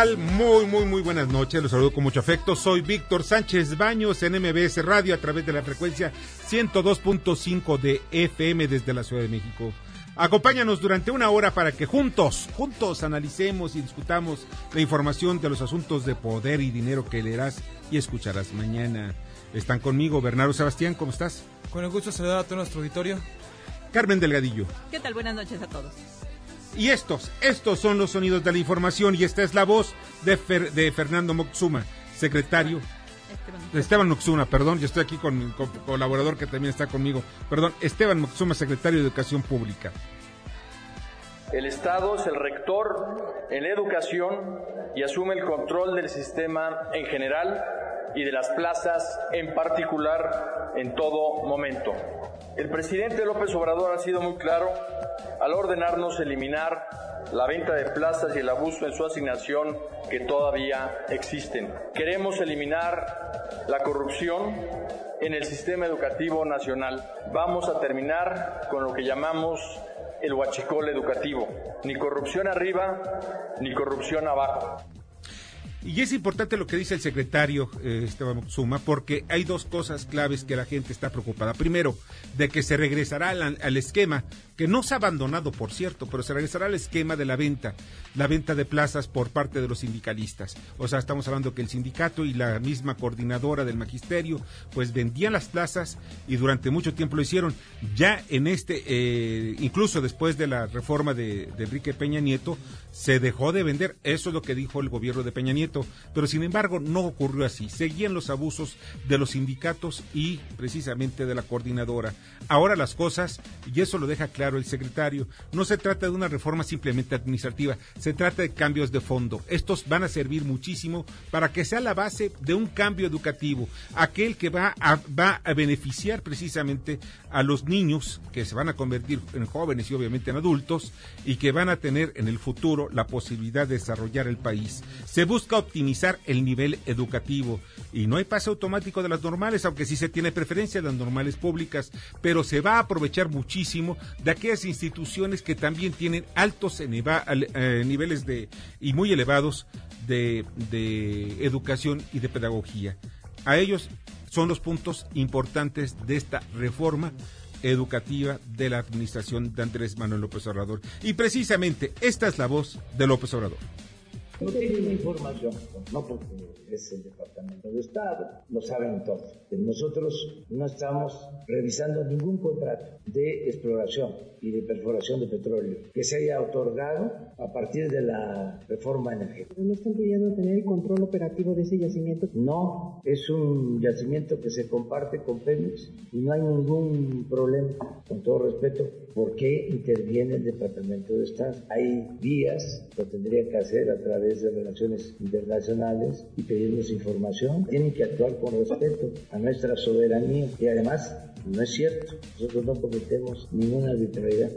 Tal? Muy, muy, muy buenas noches. Los saludo con mucho afecto. Soy Víctor Sánchez Baños en MBS Radio a través de la frecuencia 102.5 de FM desde la Ciudad de México. Acompáñanos durante una hora para que juntos, juntos analicemos y discutamos la información de los asuntos de poder y dinero que leerás y escucharás mañana. Están conmigo Bernardo Sebastián, ¿cómo estás? Con el gusto de saludar a todo nuestro auditorio. Carmen Delgadillo. ¿Qué tal? Buenas noches a todos. Y estos, estos son los sonidos de la información y esta es la voz de, Fer- de Fernando Moxuma, secretario. Esteban. Esteban Moxuma, perdón, yo estoy aquí con mi co- colaborador que también está conmigo. Perdón, Esteban Moxuma, secretario de Educación Pública. El Estado es el rector en la educación y asume el control del sistema en general y de las plazas en particular en todo momento. El presidente López Obrador ha sido muy claro al ordenarnos eliminar la venta de plazas y el abuso en su asignación que todavía existen. Queremos eliminar la corrupción en el sistema educativo nacional. Vamos a terminar con lo que llamamos el huachicol educativo. Ni corrupción arriba, ni corrupción abajo. Y es importante lo que dice el secretario eh, Esteban Moxuma, porque hay dos cosas claves que la gente está preocupada. Primero, de que se regresará al esquema, que no se ha abandonado, por cierto, pero se regresará al esquema de la venta, la venta de plazas por parte de los sindicalistas. O sea, estamos hablando que el sindicato y la misma coordinadora del magisterio, pues vendían las plazas y durante mucho tiempo lo hicieron. Ya en este, eh, incluso después de la reforma de, de Enrique Peña Nieto, se dejó de vender. Eso es lo que dijo el gobierno de Peña Nieto. Pero sin embargo, no ocurrió así. Seguían los abusos de los sindicatos y precisamente de la coordinadora. Ahora las cosas, y eso lo deja claro el secretario, no se trata de una reforma simplemente administrativa, se trata de cambios de fondo. Estos van a servir muchísimo para que sea la base de un cambio educativo, aquel que va a, va a beneficiar precisamente a los niños que se van a convertir en jóvenes y obviamente en adultos y que van a tener en el futuro la posibilidad de desarrollar el país. Se busca optimizar el nivel educativo y no hay pase automático de las normales, aunque sí se tiene preferencia de las normales públicas, pero se va a aprovechar muchísimo de aquellas instituciones que también tienen altos eh, niveles de y muy elevados de educación y de pedagogía. A ellos son los puntos importantes de esta reforma educativa de la administración de Andrés Manuel López Obrador. Y precisamente esta es la voz de López Obrador. No tienen información, no porque es el Departamento de Estado, lo saben todos. Nosotros no estamos revisando ningún contrato de exploración y de perforación de petróleo que se haya otorgado a partir de la reforma energética. ¿No están pidiendo tener el control operativo de ese yacimiento? No, es un yacimiento que se comparte con Pemex y no hay ningún problema, con todo respeto, ¿por qué interviene el Departamento de Estado? Hay vías, lo tendría que hacer a través de relaciones internacionales y pedirnos información. Tienen que actuar con respeto a nuestra soberanía y además no es cierto, nosotros no cometemos ninguna arbitrariedad.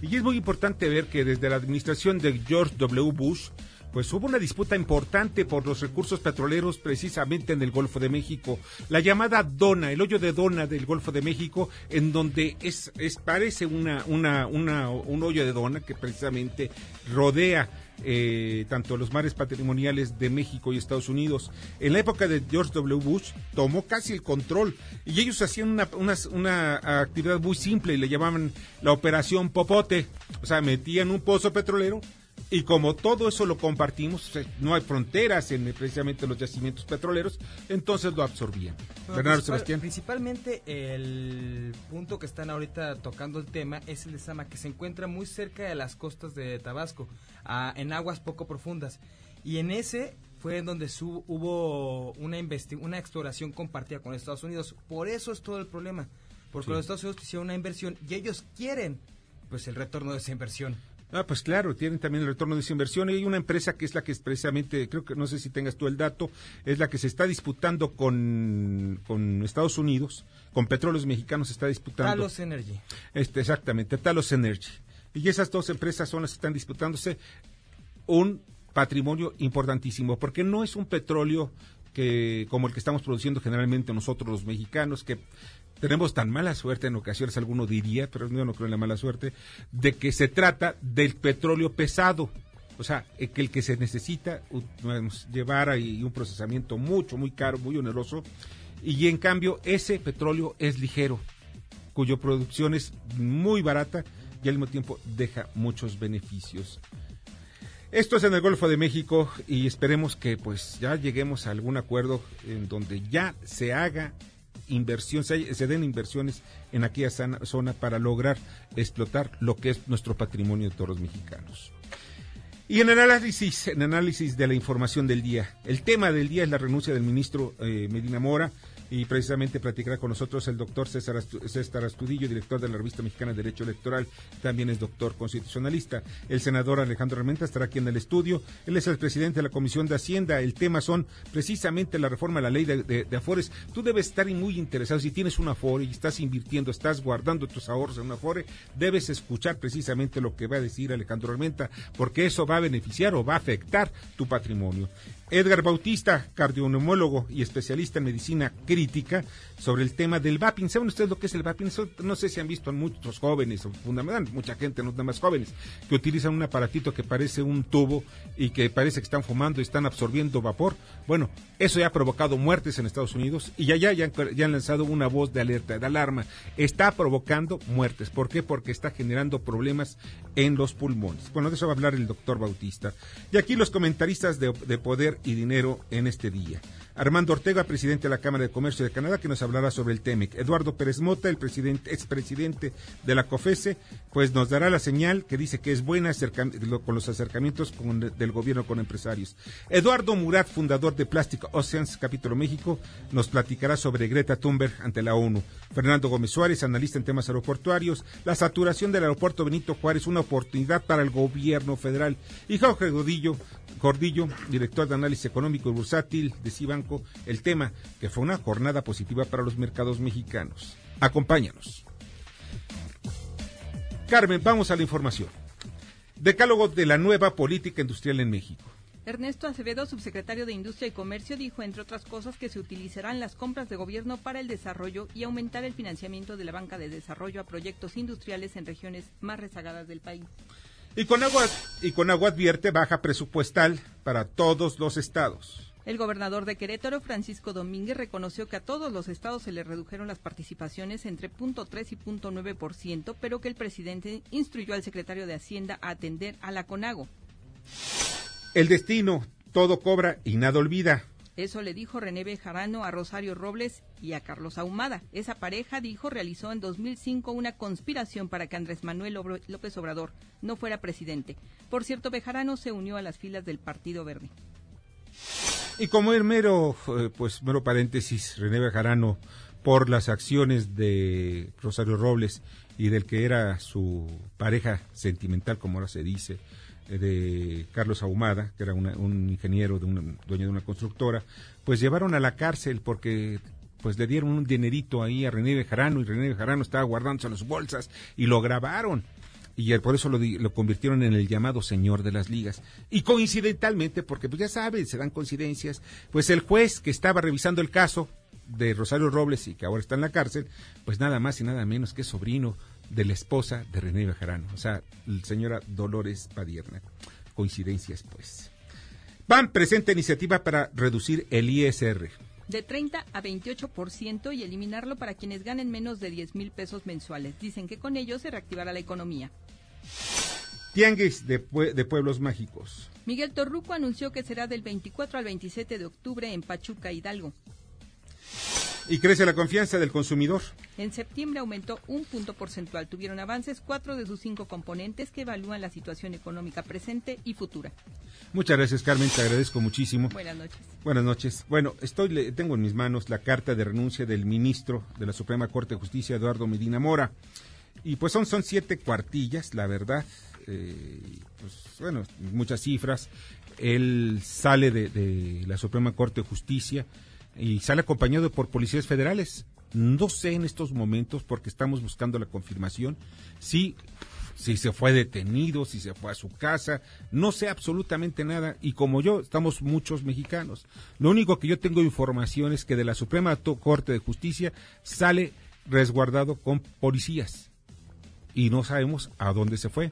Y es muy importante ver que desde la administración de George W. Bush, pues hubo una disputa importante por los recursos petroleros precisamente en el Golfo de México, la llamada Dona, el hoyo de Dona del Golfo de México, en donde es, es parece una, una, una, un hoyo de Dona que precisamente rodea eh, tanto los mares patrimoniales de México y Estados Unidos. En la época de George W. Bush tomó casi el control y ellos hacían una, una, una actividad muy simple y le llamaban la operación Popote. O sea, metían un pozo petrolero y como todo eso lo compartimos, sea, no hay fronteras en precisamente los yacimientos petroleros, entonces lo absorbían. Bueno, Bernardo principal- Sebastián. Principalmente el punto que están ahorita tocando el tema es el de Sama, que se encuentra muy cerca de las costas de Tabasco, a- en aguas poco profundas. Y en ese fue en donde su- hubo una, una exploración compartida con Estados Unidos. Por eso es todo el problema. Porque Sí. los Estados Unidos hicieron una inversión y ellos quieren pues el retorno de esa inversión. Ah, pues claro, tienen también el retorno de esa inversión y hay una empresa que es la que es precisamente, creo que no sé si tengas tú el dato, es la que se está disputando con, con Estados Unidos, con petróleos mexicanos se está disputando. Talos Energy. Este, exactamente, Talos Energy. Y esas dos empresas son las que están disputándose un patrimonio importantísimo, porque no es un petróleo que como el que estamos produciendo generalmente nosotros los mexicanos, que tenemos tan mala suerte en ocasiones, alguno diría, pero yo no creo en la mala suerte, de que se trata del petróleo pesado. O sea, eh, que el que se necesita llevar ahí un procesamiento mucho, muy caro, muy oneroso, y en cambio ese petróleo es ligero, cuya producción es muy barata y al mismo tiempo deja muchos beneficios. Esto es en el Golfo de México y esperemos que pues ya lleguemos a algún acuerdo en donde ya se haga inversión, se, den inversiones en aquella zona para lograr explotar lo que es nuestro patrimonio de toros mexicanos. Y en análisis, en análisis de la información del día, el tema del día es la renuncia del ministro eh, Medina Mora y precisamente platicará con nosotros el doctor César, Astudillo, director de la revista mexicana de Derecho Electoral, también es doctor constitucionalista. El senador Alejandro Armenta estará aquí en el estudio, él es el presidente de la Comisión de Hacienda, el tema son precisamente la reforma a la ley de, Afores. Tú debes estar muy interesado, si tienes un Afore y estás invirtiendo, estás guardando tus ahorros en un Afore, debes escuchar precisamente lo que va a decir Alejandro Armenta, porque eso va a beneficiar o va a afectar tu patrimonio. Edgar Bautista, cardioneumólogo y especialista en medicina crítica, sobre el tema del vaping. ¿Saben ustedes lo que es el vaping? no sé si han visto muchos jóvenes, fundamentalmente mucha gente, no nada más jóvenes, que utilizan un aparatito que parece un tubo y que parece que están fumando y están absorbiendo vapor. Bueno, eso ya ha provocado muertes en Estados Unidos y ya, ya, ya, han, lanzado una voz de alerta, de alarma. Está provocando muertes. ¿Por qué? Porque está generando problemas en los pulmones. Bueno, de eso va a hablar el doctor Bautista. Y aquí los comentaristas de, de Poder y dinero en este día. Armando Ortega, presidente de la Cámara de Comercio de Canadá, que nos hablará sobre el TEMEC. Eduardo Pérez Mota, el presidente, expresidente de la COFESE, pues nos dará la señal que dice que es buena con los acercamientos del gobierno con empresarios. Eduardo Murat, fundador de Plastic Oceans, capítulo México, nos platicará sobre Greta Thunberg ante la ONU. Fernando Gómez Suárez, analista en temas aeroportuarios, la saturación del aeropuerto Benito Juárez, una oportunidad para el gobierno federal. Y Jorge Godillo, Gordillo, director de análisis económico y bursátil de Cibanco, el tema que fue una jornada positiva para los mercados mexicanos. Acompáñanos. Carmen, vamos a la información. Decálogo de la nueva política industrial en México. Ernesto Acevedo, subsecretario de Industria y Comercio, dijo, entre otras cosas, que se utilizarán las compras de gobierno para el desarrollo y aumentar el financiamiento de la banca de desarrollo a proyectos industriales en regiones más rezagadas del país. Y con agua, y con agua advierte baja presupuestal para todos los estados. El gobernador de Querétaro, Francisco Domínguez, reconoció que a todos los estados se le redujeron las participaciones entre 0.3 y 0.9%, pero que el presidente instruyó al secretario de Hacienda a atender a la CONAGO. El destino, todo cobra y nada olvida. Eso le dijo René Bejarano a Rosario Robles y a Carlos Ahumada. Esa pareja, dijo, realizó en 2005 una conspiración para que Andrés Manuel López Obrador no fuera presidente. Por cierto, Bejarano se unió a las filas del Partido Verde. Y como el mero, eh, pues mero paréntesis, René Bejarano, por las acciones de Rosario Robles y del que era su pareja sentimental, como ahora se dice, de Carlos Ahumada, que era un ingeniero, de una, dueño de una constructora, pues llevaron a la cárcel porque pues le dieron un dinerito ahí a René Bejarano y René Bejarano estaba guardándose en bolsas y lo grabaron. Y por eso lo, lo, convirtieron en el llamado señor de las ligas. Y coincidentalmente, porque pues ya saben, se dan coincidencias, pues el juez que estaba revisando el caso de Rosario Robles y que ahora está en la cárcel, pues nada más y nada menos que sobrino de la esposa de René Bejarano, o sea, señora Dolores Padierna. Coincidencias, pues. PAN presenta iniciativa para reducir el ISR. De 30 a 28% y eliminarlo para quienes ganen menos de 10 mil pesos mensuales. Dicen que con ello se reactivará la economía. Tianguis de, de, Pueblos Mágicos. Miguel Torruco anunció que será del 24 al 27 de octubre en Pachuca, Hidalgo. Y crece la confianza del consumidor. En septiembre aumentó un punto porcentual. Tuvieron avances cuatro de sus cinco componentes que evalúan la situación económica presente y futura. Muchas gracias, Carmen. Te agradezco muchísimo. Buenas noches. Buenas noches. Bueno, estoy, tengo en mis manos la carta de renuncia del ministro de la Suprema Corte de Justicia, Eduardo Medina Mora. Y pues son, son siete cuartillas, la verdad. Eh, pues bueno, muchas cifras. Él sale de, de la Suprema Corte de Justicia y sale acompañado por policías federales. No sé en estos momentos, porque estamos buscando la confirmación, si, si se fue detenido, si se fue a su casa, no sé absolutamente nada. Y como yo, estamos muchos mexicanos. Lo único que yo tengo información es que de la Suprema Corte de Justicia sale resguardado con policías. Y no sabemos a dónde se fue.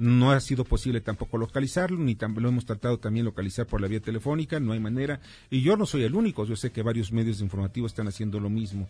No ha sido posible tampoco localizarlo, ni lo hemos tratado también localizar por la vía telefónica, no hay manera. Y yo no soy el único, yo sé que varios medios informativos están haciendo lo mismo.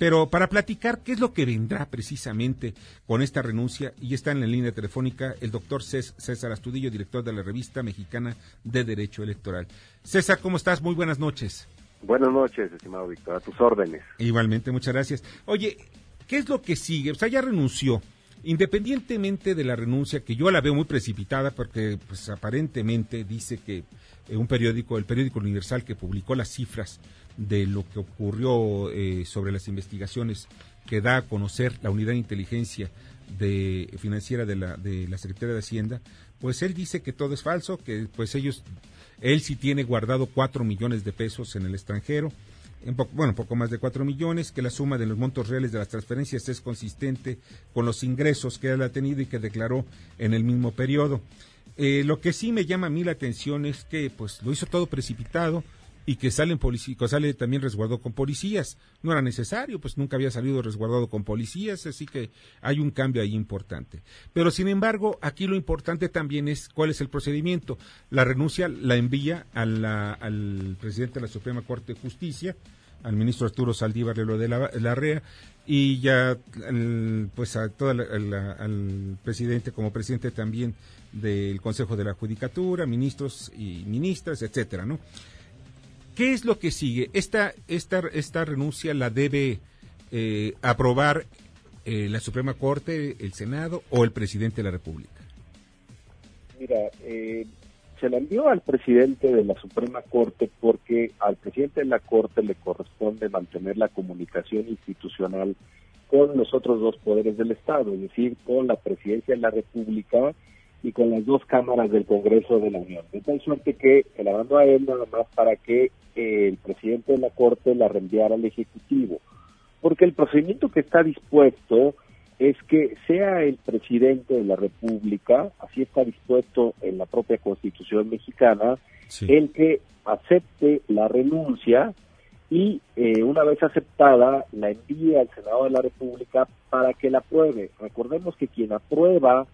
Pero para platicar qué es lo que vendrá precisamente con esta renuncia, y está en la línea telefónica el doctor César Astudillo, director de la revista mexicana de Derecho Electoral. César, ¿cómo estás? Muy buenas noches. Buenas noches, estimado Víctor, a tus órdenes. Igualmente, muchas gracias. Oye, ¿qué es lo que sigue? O sea, ya renunció. Independientemente de la renuncia, que yo la veo muy precipitada, porque pues aparentemente dice que eh, un periódico, el periódico Universal, que publicó las cifras de lo que ocurrió eh, sobre las investigaciones que da a conocer la unidad de inteligencia de, financiera de la, de la Secretaría de Hacienda, pues él dice que todo es falso, que pues ellos, él sí tiene guardado cuatro millones de pesos en el extranjero, en bueno, poco más de 4 millones, que la suma de los montos reales de las transferencias es consistente con los ingresos que él ha tenido y que declaró en el mismo periodo. Eh, lo que sí me llama a mí la atención es que pues lo hizo todo precipitado y que sale también resguardado con policías. No era necesario, pues nunca había salido resguardado con policías, así que hay un cambio ahí importante. Pero sin embargo, aquí lo importante también es cuál es el procedimiento. La renuncia la envía al presidente de la Suprema Corte de Justicia, al ministro Arturo Saldívar lo de la, la REA y ya pues a toda al presidente como presidente también del Consejo de la Judicatura, ministros y ministras, etcétera, ¿no? ¿Qué es lo que sigue? Esta, esta, esta renuncia la debe eh, aprobar eh, la Suprema Corte, el Senado o el presidente de la República. Mira, eh, se la envió al presidente de la Suprema Corte porque al presidente de la Corte le corresponde mantener la comunicación institucional con los otros dos poderes del Estado, es decir, con la presidencia de la República y con las dos cámaras del Congreso de la Unión. De tal suerte que se la mandó a él nada más para que el presidente de la Corte la reenviara al Ejecutivo. Porque el procedimiento que está dispuesto es que sea el presidente de la República, así está dispuesto en la propia Constitución mexicana, el que acepte la renuncia y eh, una vez aceptada la envíe al Senado de la República para que la apruebe. Recordemos que quien aprueba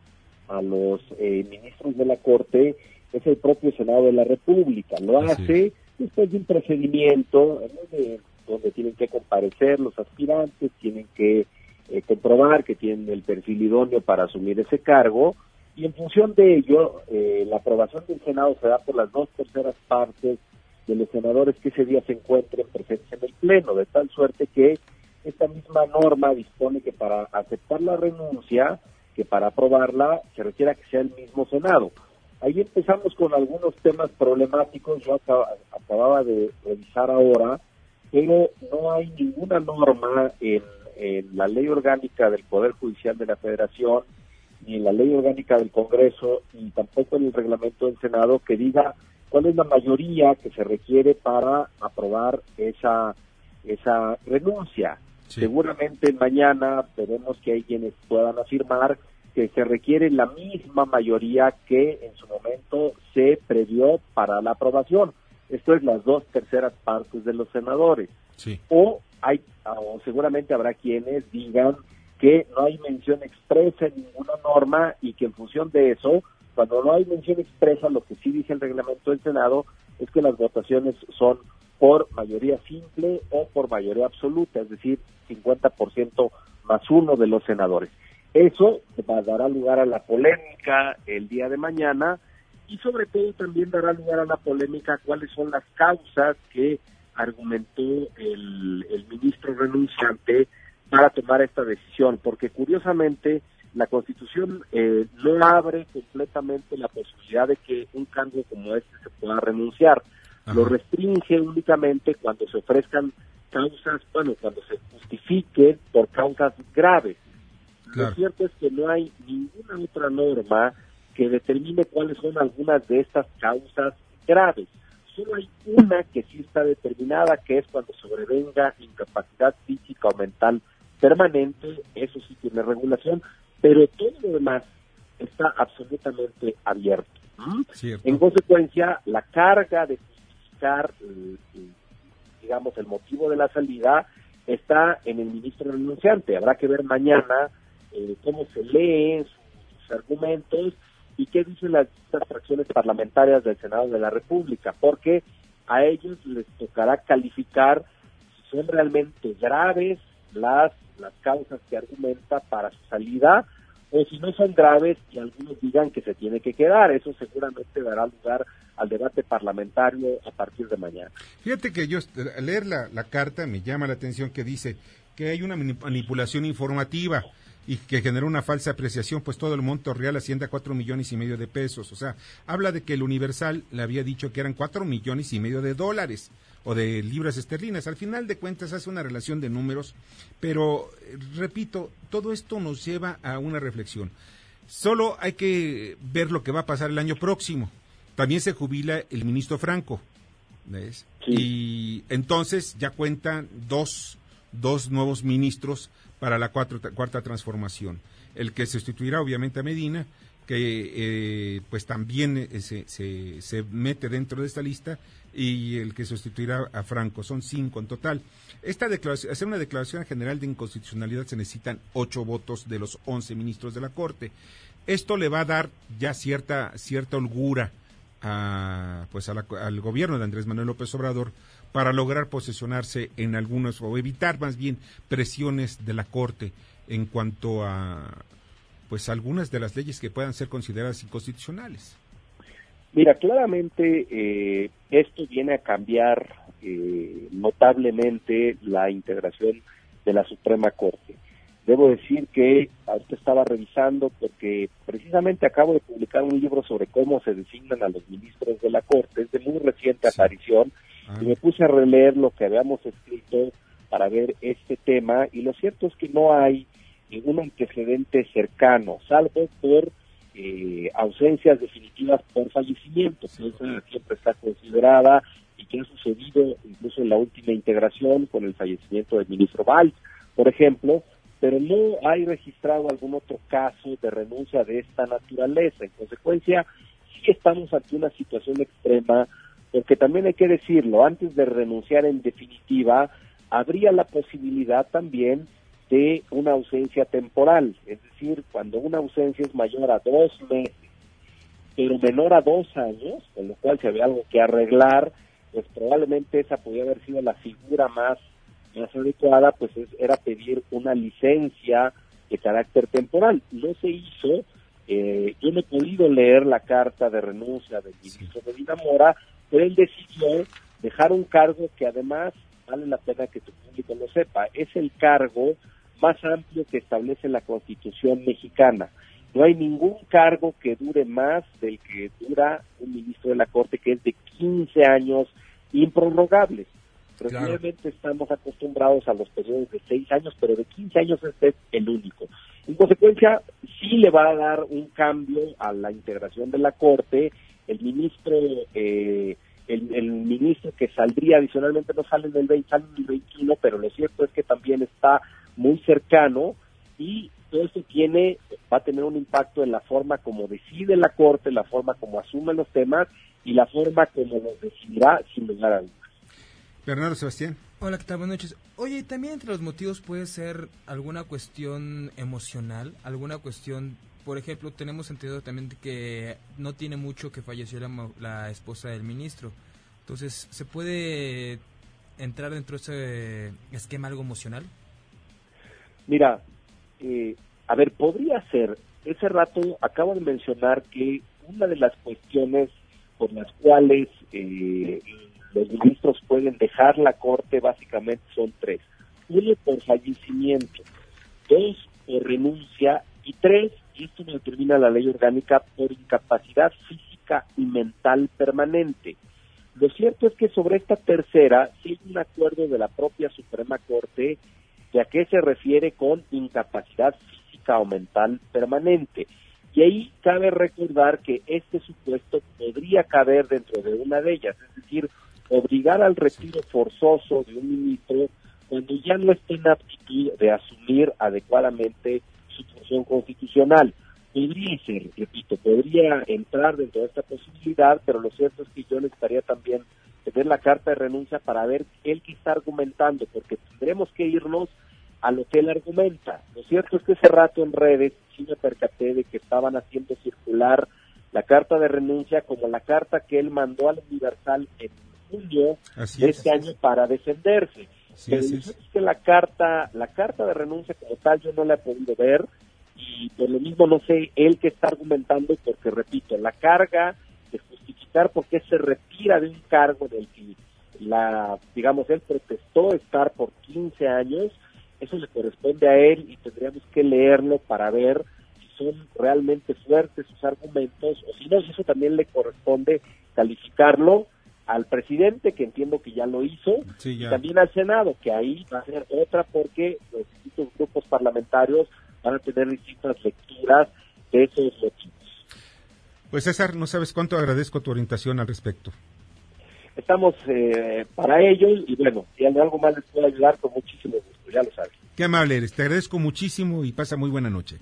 a los eh, ministros de la Corte es el propio Senado de la República. Lo hace después de un procedimiento donde, donde tienen que comparecer los aspirantes, tienen que eh, comprobar que tienen el perfil idóneo para asumir ese cargo y en función de ello eh, la aprobación del Senado se da por las dos terceras partes de los senadores que ese día se encuentren presentes en el Pleno, de tal suerte que esta misma norma dispone que para aceptar la renuncia que para aprobarla se requiera que sea el mismo Senado. Ahí empezamos con algunos temas problemáticos, yo acababa de revisar ahora, pero no hay ninguna norma en, la ley orgánica del Poder Judicial de la Federación, ni en la ley orgánica del Congreso, ni tampoco en el reglamento del Senado que diga cuál es la mayoría que se requiere para aprobar esa, esa renuncia. Seguramente mañana veremos que hay quienes puedan afirmar que se requiere la misma mayoría que en su momento se previó para la aprobación. Esto es las dos terceras partes de los senadores. O hay, o seguramente habrá quienes digan que no hay mención expresa en ninguna norma y que en función de eso, cuando no hay mención expresa, lo que sí dice el reglamento del Senado es que las votaciones son por mayoría simple o por mayoría absoluta, es decir, 50% más uno de los senadores. Eso dará lugar a la polémica el día de mañana y sobre todo también dará lugar a la polémica cuáles son las causas que argumentó el, el ministro renunciante para tomar esta decisión, porque curiosamente la Constitución eh, no abre completamente la posibilidad de que un cambio como este se pueda renunciar. Lo restringe únicamente cuando se ofrezcan causas, bueno, cuando se justifique por causas graves. Lo cierto es que no hay ninguna otra norma que determine cuáles son algunas de estas causas graves. Solo hay una que sí está determinada, que es cuando sobrevenga incapacidad física o mental permanente, eso sí tiene regulación, pero todo lo demás está absolutamente abierto. En consecuencia, la carga de justificar, eh, eh, digamos, el motivo de la salida está en el ministro renunciante. Habrá que ver mañana eh, cómo se leen sus, argumentos y qué dicen las fracciones parlamentarias del Senado de la República, porque a ellos les tocará calificar si son realmente graves las, las causas que argumenta para su salida o si no son graves y algunos digan que se tiene que quedar. Eso seguramente dará lugar al debate parlamentario a partir de mañana. Fíjate que yo leer la, la carta me llama la atención que dice que hay una manipulación informativa y que generó una falsa apreciación, pues todo el monto real asciende a cuatro millones y medio de pesos. O sea, habla de que el Universal le había dicho que eran cuatro millones y medio de dólares o de libras esterlinas. Al final de cuentas hace una relación de números, pero repito, todo esto nos lleva a una reflexión. Solo hay que ver lo que va a pasar el año próximo. También se jubila el ministro Franco. ¿ves? Y entonces ya cuentan dos, dos nuevos ministros para la cuarta transformación. El que sustituirá obviamente a Medina, que eh, pues también eh, se, se, mete dentro de esta lista, y el que sustituirá a Franco. Son cinco en total. Esta declaración, hacer una declaración general de inconstitucionalidad se necesitan ocho votos de los once ministros de la Corte. Esto le va a dar ya cierta, cierta holgura a, pues al gobierno de Andrés Manuel López Obrador para lograr posesionarse en algunos o evitar más bien presiones de la Corte en cuanto a pues algunas de las leyes que puedan ser consideradas inconstitucionales. Mira, claramente eh, esto viene a cambiar eh, notablemente la integración de la Suprema Corte. Debo decir que ahorita estaba revisando porque precisamente acabo de publicar un libro sobre cómo se designan a los ministros de la Corte, es de muy reciente aparición, Ah. y me puse a releer lo que habíamos escrito para ver este tema y lo cierto es que no hay ningún antecedente cercano, salvo por eh, ausencias definitivas por fallecimiento, que esa siempre está considerada y que ha sucedido incluso en la última integración con el fallecimiento del ministro Valls, por ejemplo, pero no hay registrado algún otro caso de renuncia de esta naturaleza. En consecuencia, sí estamos ante una situación extrema porque también hay que decirlo, antes de renunciar en definitiva, habría la posibilidad también de una ausencia temporal, es decir, cuando una ausencia es mayor a dos meses, pero menor a dos años, con lo cual si había algo que arreglar, pues probablemente esa podría haber sido la figura más, más adecuada, pues era pedir una licencia de carácter temporal. No se hizo, eh, yo no he podido leer la carta de renuncia del ministro Medina Mora, pero él decidió dejar un cargo que además vale la pena que tu público lo sepa, es el cargo más amplio que establece la Constitución mexicana. No hay ningún cargo que dure más del que dura un ministro de la Corte, que es de 15 años improrrogables. Regularmente estamos acostumbrados a los periodos de 6 años, pero de 15 años este es el único. En consecuencia, sí le va a dar un cambio a la integración de la Corte. El ministro eh, el, ministro que saldría adicionalmente no sale en el 20, sale en el 21, pero lo cierto es que también está muy cercano y todo esto tiene, va a tener un impacto en la forma como decide la Corte, la forma como asume los temas y la forma como los decidirá sin lugar a dudas. Bernardo Sebastián. Hola, ¿qué tal? Buenas noches. Oye, también entre los motivos puede ser alguna cuestión emocional, alguna cuestión por ejemplo, tenemos entendido también que no tiene mucho que falleció la, esposa del ministro. Entonces, ¿se puede entrar dentro de ese esquema algo emocional? Mira, eh, a ver, podría ser. Ese rato acabo de mencionar que una de las cuestiones por las cuales eh, los ministros pueden dejar la corte básicamente son tres. Uno por fallecimiento, dos por renuncia y tres y esto lo determina la ley orgánica por incapacidad física y mental permanente. Lo cierto es que sobre esta tercera sí un acuerdo de la propia Suprema Corte de a qué se refiere con incapacidad física o mental permanente. Y ahí cabe recordar que este supuesto podría caber dentro de una de ellas, es decir, obligar al retiro forzoso de un ministro cuando ya no esté en aptitud de asumir adecuadamente su función constitucional. Podría ser, repito, podría entrar dentro de esta posibilidad, pero lo cierto es que yo necesitaría también tener la carta de renuncia para ver él que está argumentando, porque tendremos que irnos a lo que él argumenta. Lo cierto es que ese rato en redes sí me percaté de que estaban haciendo circular la carta de renuncia como la carta que él mandó al Universal en junio de este año para defenderse. Pero es. que la carta, la carta de renuncia como tal yo no la he podido ver y por lo mismo no sé él que está argumentando porque repito, la carga de justificar por qué se retira de un cargo del que la, digamos, él protestó estar por 15 años, eso le corresponde a él y tendríamos que leerlo para ver si son realmente fuertes sus argumentos o si no, si eso también le corresponde calificarlo al presidente, que entiendo que ya lo hizo, y también al Senado, que ahí va a ser otra porque los distintos grupos parlamentarios van a tener distintas lecturas de esos motivos. Pues César, no sabes cuánto agradezco tu orientación al respecto. Estamos eh, para ello y bueno, si algo más les puedo ayudar, con muchísimo gusto, ya lo sabes. Qué amable eres, te agradezco muchísimo y pasa muy buena noche.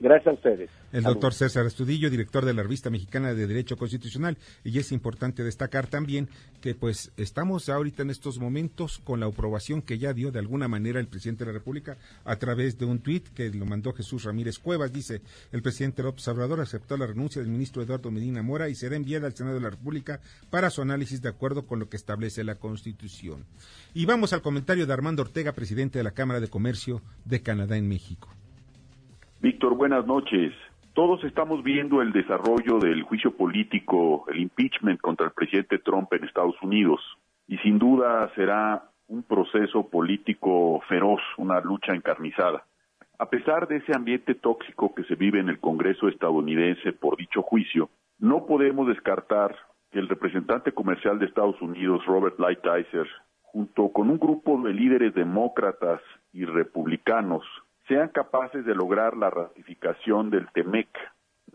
Gracias a ustedes. El doctor César Estudillo, director de la revista mexicana de Derecho Constitucional, y es importante destacar también que pues estamos ahorita en estos momentos con la aprobación que ya dio de alguna manera el presidente de la República a través de un tuit que lo mandó Jesús Ramírez Cuevas. Dice, el presidente López Obrador aceptó la renuncia del ministro Eduardo Medina Mora y será enviada al Senado de la República para su análisis de acuerdo con lo que establece la Constitución. Y vamos al comentario de Armando Ortega, presidente de la Cámara de Comercio de Canadá en México. Víctor, buenas noches. Todos estamos viendo el desarrollo del juicio político, el impeachment contra el presidente Trump en Estados Unidos. Y sin duda será un proceso político feroz, una lucha encarnizada. A pesar de ese ambiente tóxico que se vive en el Congreso estadounidense por dicho juicio, no podemos descartar que el representante comercial de Estados Unidos, Robert Lighthizer, junto con un grupo de líderes demócratas y republicanos, sean capaces de lograr la ratificación del TEMEC.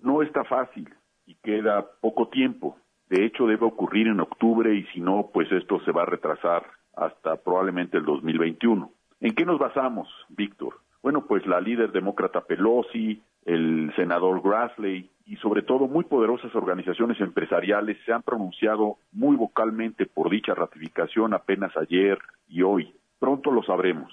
No está fácil y queda poco tiempo. De hecho, debe ocurrir en octubre y si no, pues esto se va a retrasar hasta probablemente el 2021. ¿En qué nos basamos, Víctor? Bueno, pues la líder demócrata Pelosi, el senador Grassley y sobre todo muy poderosas organizaciones empresariales se han pronunciado muy vocalmente por dicha ratificación apenas ayer y hoy. Pronto lo sabremos.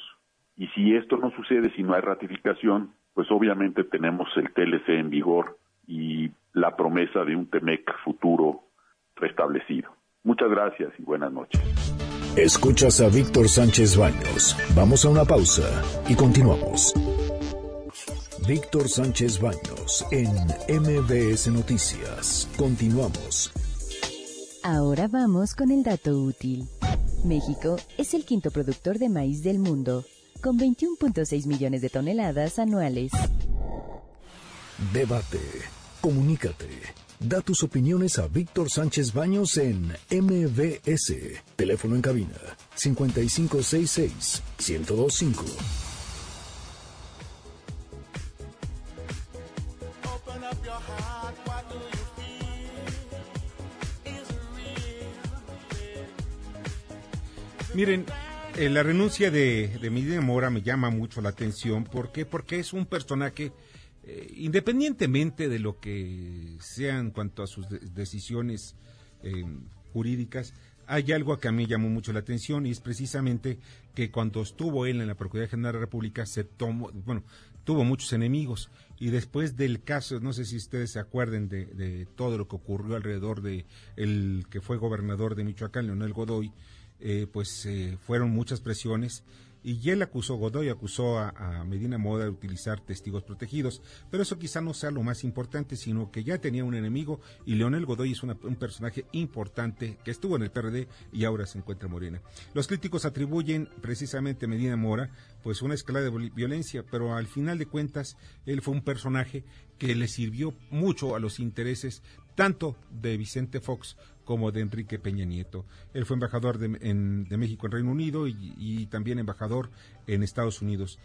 Y si esto no sucede, si no hay ratificación, pues obviamente tenemos el TLC en vigor y la promesa de un TEMEC futuro restablecido. Muchas gracias y buenas noches. Escuchas a Víctor Sánchez Baños. Vamos a una pausa y continuamos. Víctor Sánchez Baños en MBS Noticias. Continuamos. Ahora vamos con el dato útil. México es el quinto productor de maíz del mundo con 21.6 millones de toneladas anuales. Debate. Comunícate. Da tus opiniones a Víctor Sánchez Baños en MBS. Teléfono en cabina 5566 1025. Miren, eh, la renuncia de, de Mora me llama mucho la atención. ¿Por qué? Porque es un personaje, eh, independientemente de lo que sea en cuanto a sus decisiones eh, jurídicas, hay algo que a mí llamó mucho la atención y es precisamente que cuando estuvo él en la Procuraduría General de la República se tomó, bueno, tuvo muchos enemigos y después del caso, no sé si ustedes se acuerden de, de todo lo que ocurrió alrededor de el que fue gobernador de Michoacán, Leonel Godoy, eh, pues eh, fueron muchas presiones y él acusó, Godoy acusó a, Medina Moda de utilizar testigos protegidos, pero eso quizá no sea lo más importante, sino que ya tenía un enemigo y Leonel Godoy es un personaje importante que estuvo en el PRD y ahora se encuentra Morena. Los críticos atribuyen precisamente a Medina Mora pues una escala de violencia, pero al final de cuentas él fue un personaje que le sirvió mucho a los intereses tanto de Vicente Fox como de Enrique Peña Nieto. Él fue embajador de, México en Reino Unido y, también embajador en Estados Unidos.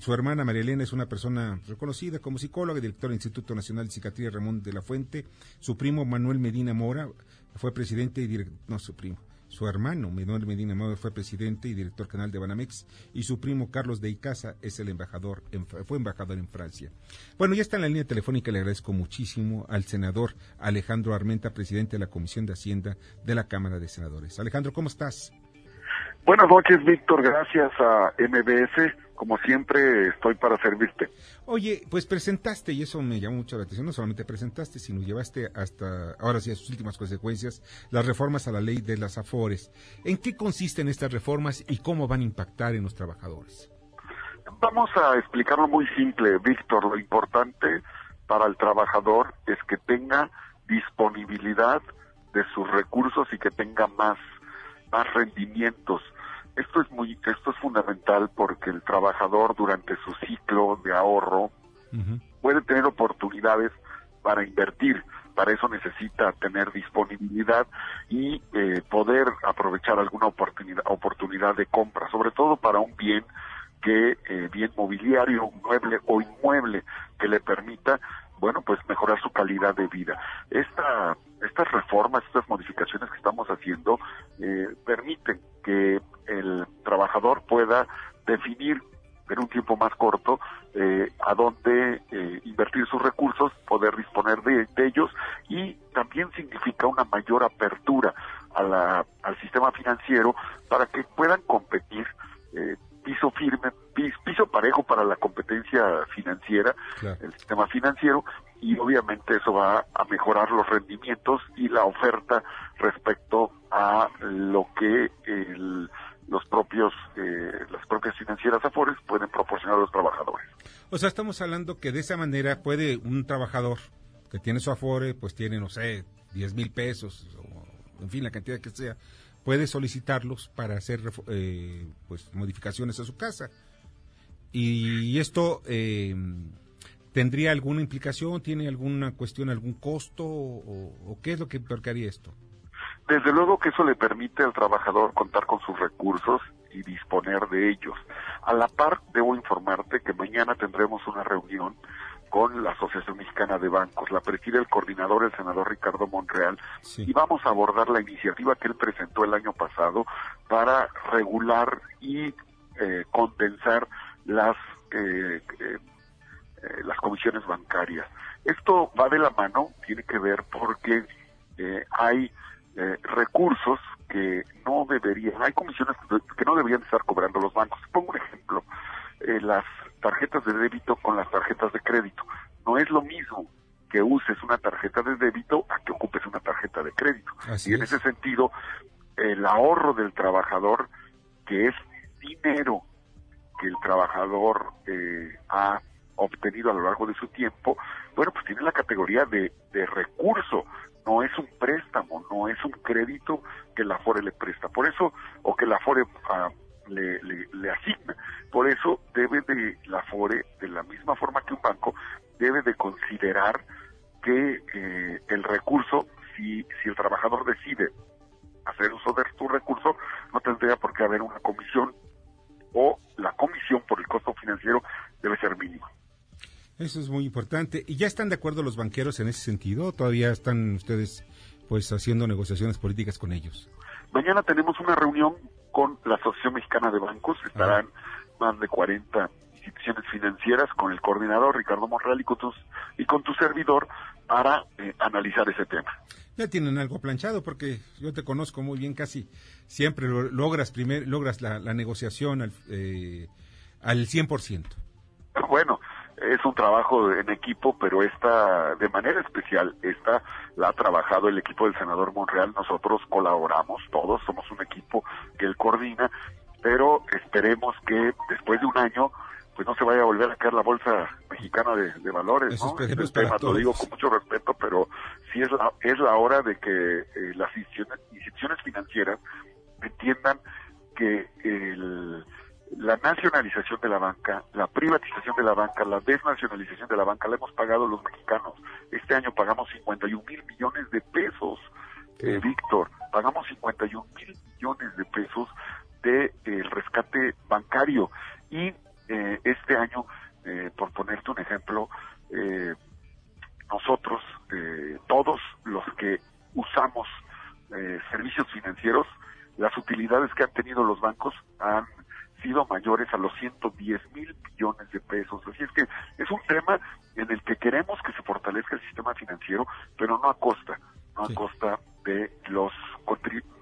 su hermana María Elena es una persona reconocida como psicóloga, directora del Instituto Nacional de Psiquiatría Ramón de la Fuente. Su primo Manuel Medina Mora fue presidente y director, no su primo, su hermano Manuel Medina Mora fue presidente y director canal de Banamex y su primo Carlos de Icaza es el embajador, fue embajador en Francia. Bueno, ya está en la línea telefónica, le agradezco muchísimo al senador Alejandro Armenta, presidente de la Comisión de Hacienda de la Cámara de Senadores. Alejandro, ¿cómo estás? Buenas noches, Víctor. Gracias a MBS. Como siempre, estoy para servirte. Oye, pues presentaste, y eso me llamó mucho la atención, no solamente presentaste, sino llevaste hasta, ahora sí, a sus últimas consecuencias, las reformas a la ley de las AFORES. ¿En qué consisten estas reformas y cómo van a impactar en los trabajadores? Vamos a explicarlo muy simple, Víctor. Lo importante para el trabajador es que tenga disponibilidad de sus recursos y que tenga más más rendimientos. Esto es muy, esto es fundamental porque el trabajador durante su ciclo de ahorro puede tener oportunidades para invertir. Para eso necesita tener disponibilidad y eh, poder aprovechar alguna oportunidad, oportunidad de compra, sobre todo para un bien que eh, bien mobiliario, mueble o inmueble que le permita bueno, pues mejorar su calidad de vida. Esta, estas reformas, estas modificaciones que estamos haciendo, eh, permiten que el trabajador pueda definir en un tiempo más corto eh, a dónde eh, invertir sus recursos, poder disponer de, ellos y también significa una mayor apertura a la, al sistema financiero para que puedan competir eh, piso firme, piso parejo para la competencia financiera, el sistema financiero, y obviamente eso va a mejorar los rendimientos y la oferta respecto a lo que los propios eh, las propias financieras afores pueden proporcionar a los trabajadores. O sea, estamos hablando que de esa manera puede un trabajador que tiene su afore, pues tiene, no sé, 10 mil pesos, o en fin, la cantidad que sea, puede solicitarlos para hacer eh, pues modificaciones a su casa. Y esto eh, tendría alguna implicación, tiene alguna cuestión, algún costo o, qué es lo que haría esto. Desde luego que eso le permite al trabajador contar con sus recursos y disponer de ellos. A la par, debo informarte que mañana tendremos una reunión con la Asociación Mexicana de Bancos. La preside el coordinador, el senador Ricardo Monreal, y vamos a abordar la iniciativa que él presentó el año pasado para regular y eh, condensar las eh, eh, las comisiones bancarias. Esto va de la mano, tiene que ver porque hay recursos que no deberían, hay comisiones que no deberían estar cobrando los bancos. Pongo un ejemplo, las tarjetas de débito con las tarjetas de crédito. No es lo mismo que uses una tarjeta de débito a que ocupes una tarjeta de crédito. y en ese sentido, el ahorro del trabajador, que es dinero que el trabajador eh, ha obtenido a lo largo de su tiempo, bueno, pues tiene la categoría de, de recurso, no es un préstamo, no es un crédito que la FORE le presta. Por eso, o que la FORE ah, le, le, asigna. Por eso debe de la FORE, de la misma forma que un banco, debe de considerar que eh, el recurso, si, si el trabajador decide hacer uso de su recurso, no tendría por qué haber una comisión o la comisión por el costo financiero debe ser mínima. Eso es muy importante. ¿Y ya están de acuerdo los banqueros en ese sentido? ¿Todavía están ustedes pues haciendo negociaciones políticas con ellos? Mañana tenemos una reunión con la Asociación Mexicana de Bancos. Estarán más de 40 instituciones financieras con el coordinador Ricardo Monreal y con, y con tu servidor para eh, analizar ese tema. Ya tienen algo planchado porque yo te conozco muy bien, casi siempre logras primer, logras la, negociación al, eh, al 100%. Bueno, es un trabajo en equipo, pero esta, de manera especial, esta la ha trabajado el equipo del senador Monreal. Nosotros colaboramos todos, somos un equipo que él coordina, pero esperemos que después de un año, pues no se vaya a volver a caer la bolsa mexicana de, valores, ¿no? Este tema lo digo con mucho respeto, pero sí es la, es la hora de que eh, las instituciones, instituciones financieras entiendan que el la nacionalización de la banca, la privatización de la banca, la desnacionalización de la banca, la hemos pagado los mexicanos. Este año pagamos 51 mil millones de pesos, eh, Víctor, pagamos 51 mil millones de pesos de el rescate bancario. Y eh, este año, eh, por ponerte un ejemplo, eh, nosotros, todos los que usamos servicios financieros, las utilidades que han tenido los bancos han sido mayores a los 110 mil millones de pesos. Así es que es un tema en el que queremos que se fortalezca el sistema financiero, pero no a costa, no a costa de los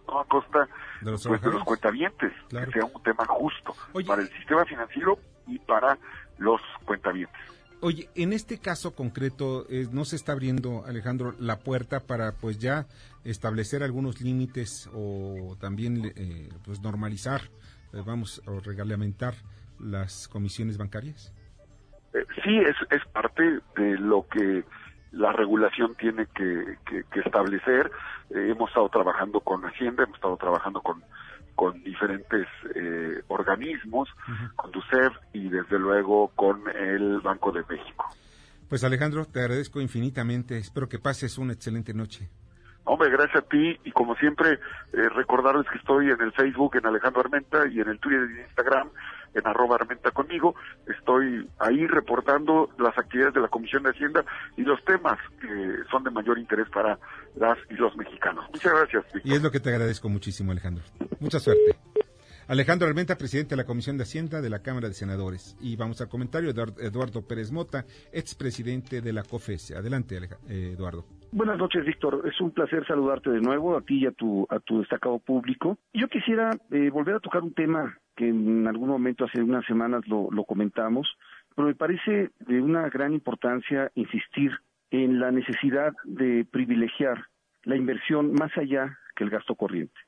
no a costa de los, pues, cuentavientes, que sea un tema justo para el sistema financiero y para los cuentavientes. Oye, en este caso concreto, eh, ¿no se está abriendo, Alejandro, la puerta para pues ya establecer algunos límites o también eh, pues normalizar, eh, vamos, o reglamentar las comisiones bancarias? sí, es, es parte de lo que la regulación tiene que, establecer. Eh, hemos estado trabajando con Hacienda, hemos estado trabajando con, con diferentes eh, organismos, con DUCEF y desde luego con el Banco de México. Pues Alejandro, te agradezco infinitamente. Espero que pases una excelente noche. Hombre, gracias a ti y como siempre eh, recordarles que estoy en el Facebook en Alejandro Armenta y en el Twitter y Instagram en arroba Armenta conmigo. Estoy ahí reportando las actividades de la Comisión de Hacienda y los temas que son de mayor interés para las y los mexicanos. Muchas gracias. Y es lo que te agradezco muchísimo, Alejandro. Mucha suerte. Alejandro Armenta, presidente de la Comisión de Hacienda de la Cámara de Senadores. Y vamos al comentario de Eduardo Pérez Mota, expresidente de la COFES. Adelante, eh, Eduardo. Buenas noches, Víctor. Es un placer saludarte de nuevo, a ti y a tu, a tu destacado público. Yo quisiera eh, volver a tocar un tema que en algún momento hace unas semanas lo, lo comentamos, pero me parece de una gran importancia insistir en la necesidad de privilegiar la inversión más allá que el gasto corriente.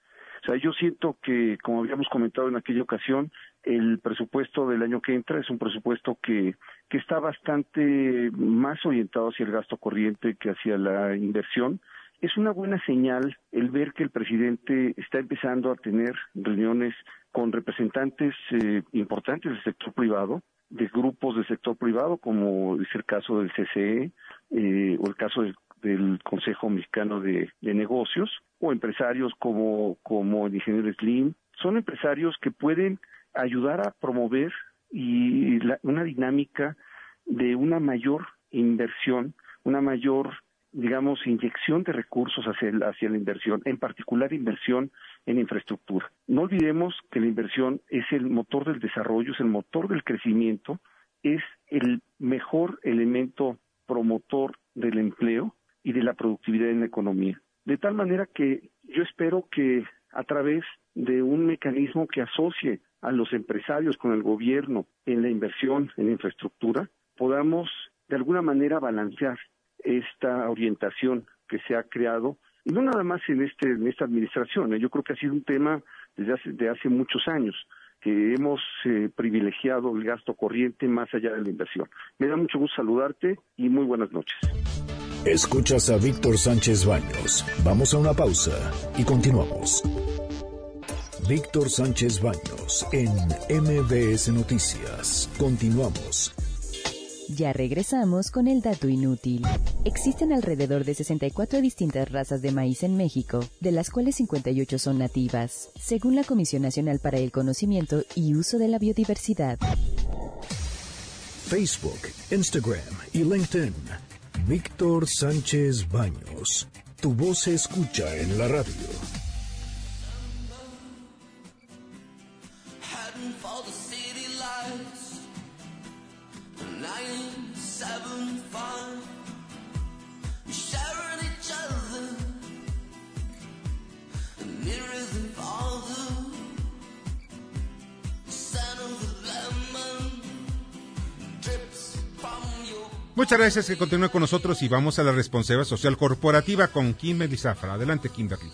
O sea, yo siento que, como habíamos comentado en aquella ocasión, el presupuesto del año que entra es un presupuesto que, que está bastante más orientado hacia el gasto corriente que hacia la inversión. Es una buena señal el ver que el presidente está empezando a tener reuniones con representantes eh, importantes del sector privado, de grupos del sector privado, como es el caso del CCE eh, o el caso del Consejo Mexicano de, Negocios o empresarios como, como el ingeniero Slim. Son empresarios que pueden ayudar a promover y una dinámica de una mayor inversión, una mayor, digamos, inyección de recursos hacia, hacia la inversión, en particular inversión en infraestructura. No olvidemos que la inversión es el motor del desarrollo, es el motor del crecimiento, es el mejor elemento promotor del empleo y de la productividad en la economía. De tal manera que yo espero que a través de un mecanismo que asocie a los empresarios con el gobierno en la inversión en infraestructura, podamos de alguna manera balancear esta orientación que se ha creado, no nada más en, este, en esta administración, ¿eh? yo creo que ha sido un tema desde hace, hace muchos años, que hemos eh, privilegiado el gasto corriente más allá de la inversión. Me da mucho gusto saludarte y muy buenas noches. Escuchas a Víctor Sánchez Baños. Vamos a una pausa y continuamos. Víctor Sánchez Baños en MBS Noticias. Continuamos. Ya regresamos con el dato inútil. Existen alrededor de 64 distintas razas de maíz en México, de las cuales 58 son nativas, según la Comisión Nacional para el Conocimiento y Uso de la Biodiversidad. Facebook, Instagram y LinkedIn. Víctor Sánchez Baños. Tu voz se escucha en la radio. Muchas gracias que continúe con nosotros y vamos a la responsabilidad social corporativa con Kimberly Zafra. Adelante, Kimberly.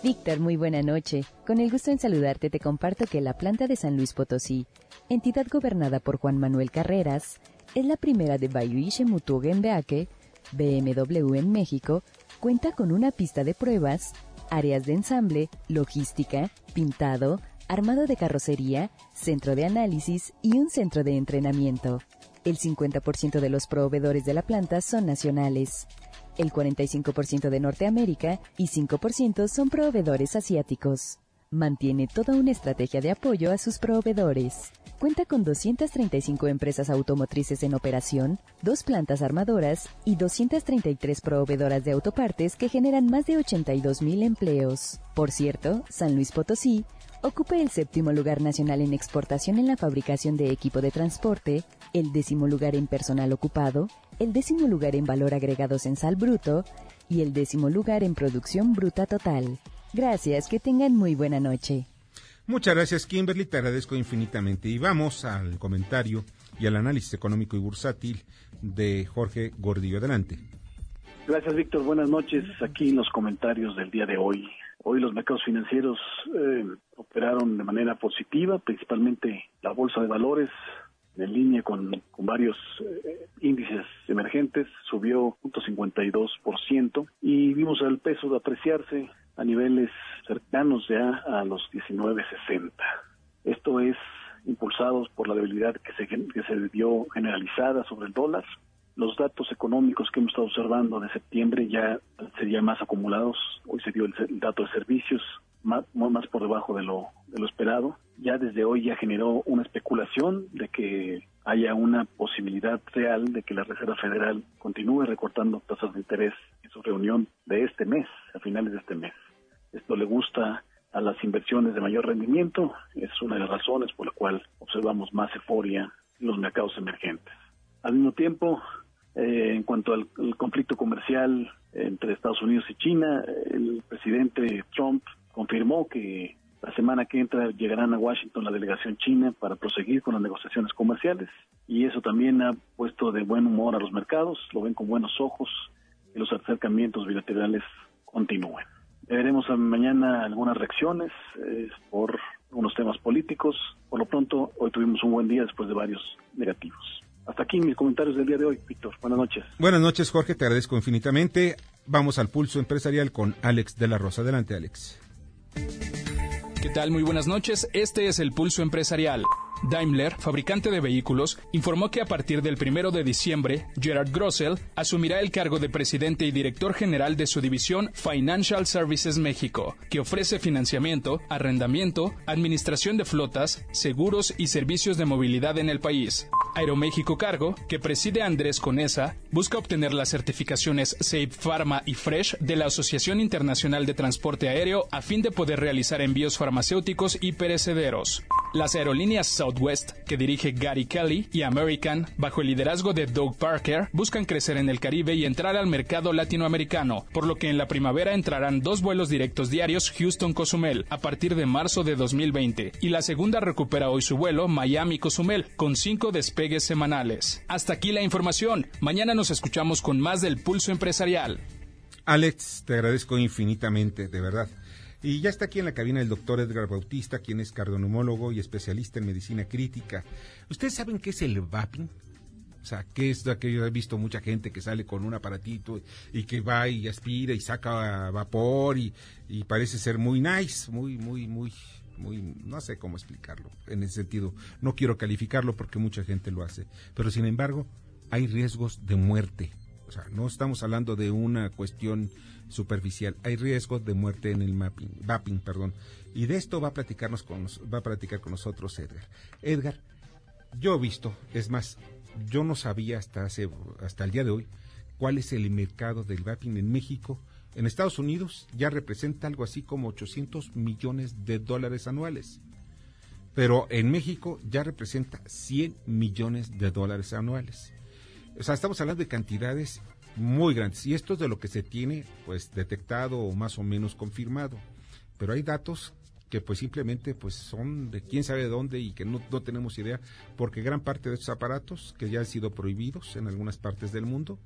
Víctor, muy buena noche. Con el gusto en saludarte te comparto que la planta de San Luis Potosí, entidad gobernada por Juan Manuel Carreras, es la primera de Bayuiche Mutugenbeake, BMW en México, cuenta con una pista de pruebas, áreas de ensamble, logística, pintado, armado de carrocería, centro de análisis y un centro de entrenamiento. El 50% de los proveedores de la planta son nacionales, el 45% de Norteamérica y 5% son proveedores asiáticos. mantiene toda una estrategia de apoyo a sus proveedores. Cuenta con 235 empresas automotrices en operación, dos plantas armadoras y 233 proveedoras de autopartes que generan más de 82 mil empleos. Por cierto, San Luis Potosí ocupa el séptimo lugar nacional en exportación en la fabricación de equipo de transporte, el décimo lugar en personal ocupado, el décimo lugar en valor agregados en sal bruto y el décimo lugar en producción bruta total. Gracias, que tengan muy buena noche. Muchas gracias, Kimberly, te agradezco infinitamente. Y vamos al comentario y al análisis económico y bursátil de Jorge Gordillo. Adelante. Gracias, Víctor. Buenas noches. Aquí en los comentarios del día de hoy. Hoy los mercados financieros eh, operaron de manera positiva, principalmente la bolsa de valores en línea con, varios eh, índices emergentes, subió 0.52% y vimos al peso de apreciarse a niveles cercanos ya a los 19.60. Esto es impulsados por la debilidad que se, que se vio generalizada sobre el dólar. Los datos económicos que hemos estado observando de septiembre ya serían más acumulados. Hoy se dio el, dato de servicios más, más por debajo de lo, de lo esperado. Ya desde hoy ya generó una especulación de que haya una posibilidad real de que la Reserva Federal continúe recortando tasas de interés en su reunión de este mes, a finales de este mes. Esto le gusta a las inversiones de mayor rendimiento, es una de las razones por la cual observamos más euforia en los mercados emergentes. Al mismo tiempo, eh, en cuanto al, conflicto comercial entre Estados Unidos y China, el presidente Trump confirmó que la semana que entra llegarán a Washington la delegación china para proseguir con las negociaciones comerciales y eso también ha puesto de buen humor a los mercados, lo ven con buenos ojos y los acercamientos bilaterales continúen. Veremos mañana algunas reacciones por unos temas políticos. Por lo pronto, hoy tuvimos un buen día después de varios negativos. Hasta aquí mis comentarios del día de hoy, Víctor. Buenas noches. Buenas noches, Jorge. Te agradezco infinitamente. Vamos al pulso empresarial con Alex de la Rosa. Adelante, Alex. ¿Qué tal? Muy buenas noches. Este es el pulso empresarial. Daimler, fabricante de vehículos, informó que a partir del primero de diciembre, Gerard Grossel asumirá el cargo de presidente y director general de su división Financial Services México, que ofrece financiamiento, arrendamiento, administración de flotas, seguros y servicios de movilidad en el país. Aeroméxico Cargo, que preside Andrés Conesa, busca obtener las certificaciones Safe Pharma y Fresh de la Asociación Internacional de Transporte Aéreo a fin de poder realizar envíos farmacéuticos y perecederos. Las aerolíneas Southwest, que dirige Gary Kelly, y American, bajo el liderazgo de Doug Parker, buscan crecer en el Caribe y entrar al mercado latinoamericano, por lo que en la primavera entrarán dos vuelos directos diarios Houston-Cozumel a partir de marzo de 2020, y la segunda recupera hoy su vuelo Miami-Cozumel, con cinco despegues semanales. Hasta aquí la información. Mañana nos escuchamos con más del pulso empresarial. Alex, te agradezco infinitamente, de verdad. Y ya está aquí en la cabina el doctor Edgar Bautista, quien es cardioneumólogo y especialista en medicina crítica. ¿Ustedes saben qué es el vaping? O sea, ¿qué es lo que yo he visto mucha gente que sale con un aparatito y que va y aspira y saca vapor y, y parece ser muy nice, muy, muy, muy, muy, no sé cómo explicarlo en ese sentido. No quiero calificarlo porque mucha gente lo hace. Pero sin embargo, hay riesgos de muerte. O sea, no estamos hablando de una cuestión superficial. Hay riesgo de muerte en el mapping, vaping, perdón. Y de esto va a platicarnos con va a platicar con nosotros Edgar. Edgar, yo he visto, es más, yo no sabía hasta hace hasta el día de hoy cuál es el mercado del vaping en México. En Estados Unidos ya representa algo así como 800 millones de dólares anuales. Pero en México ya representa 100 millones de dólares anuales. O sea, estamos hablando de cantidades muy grandes. Y esto es de lo que se tiene pues detectado o más o menos confirmado. Pero hay datos que pues simplemente pues son de quién sabe de dónde y que no, no tenemos idea, porque gran parte de estos aparatos que ya han sido prohibidos en algunas partes del mundo,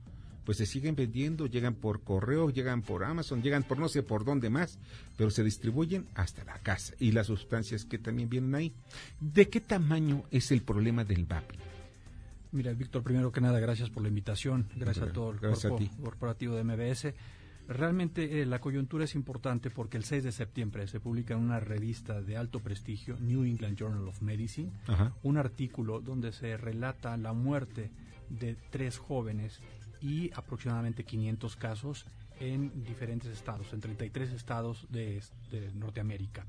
pues se siguen vendiendo, llegan por correo, llegan por Amazon, llegan por no sé por dónde más, pero se distribuyen hasta la casa y las sustancias que también vienen ahí. ¿De qué tamaño es el problema del vaping? Mira, Víctor, primero que nada, gracias por la invitación, gracias a todo el cuerpo corporativo de MBS. Realmente eh, la coyuntura es importante porque el 6 de septiembre se publica en una revista de alto prestigio, New England Journal of Medicine, un artículo donde se relata la muerte de tres jóvenes y aproximadamente 500 casos en diferentes estados, en 33 estados de, de Norteamérica.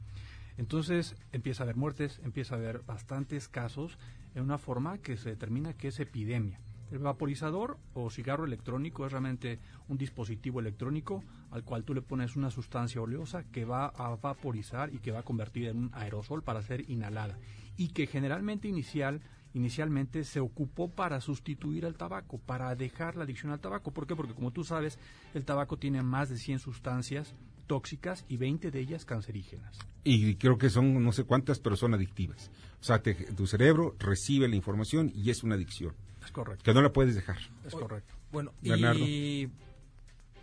Entonces empieza a haber muertes, empieza a haber bastantes casos en una forma que se determina que es epidemia. El vaporizador o cigarro electrónico es realmente un dispositivo electrónico al cual tú le pones una sustancia oleosa que va a vaporizar y que va a convertir en un aerosol para ser inhalada y que generalmente inicial inicialmente se ocupó para sustituir al tabaco, para dejar la adicción al tabaco. ¿Por qué? Porque como tú sabes, el tabaco tiene más de 100 sustancias tóxicas y 20 de ellas cancerígenas. Y creo que son no sé cuántas, pero son adictivas. O sea, tu cerebro recibe la información y es una adicción. Es correcto. Que no la puedes dejar. Es correcto. Bueno, y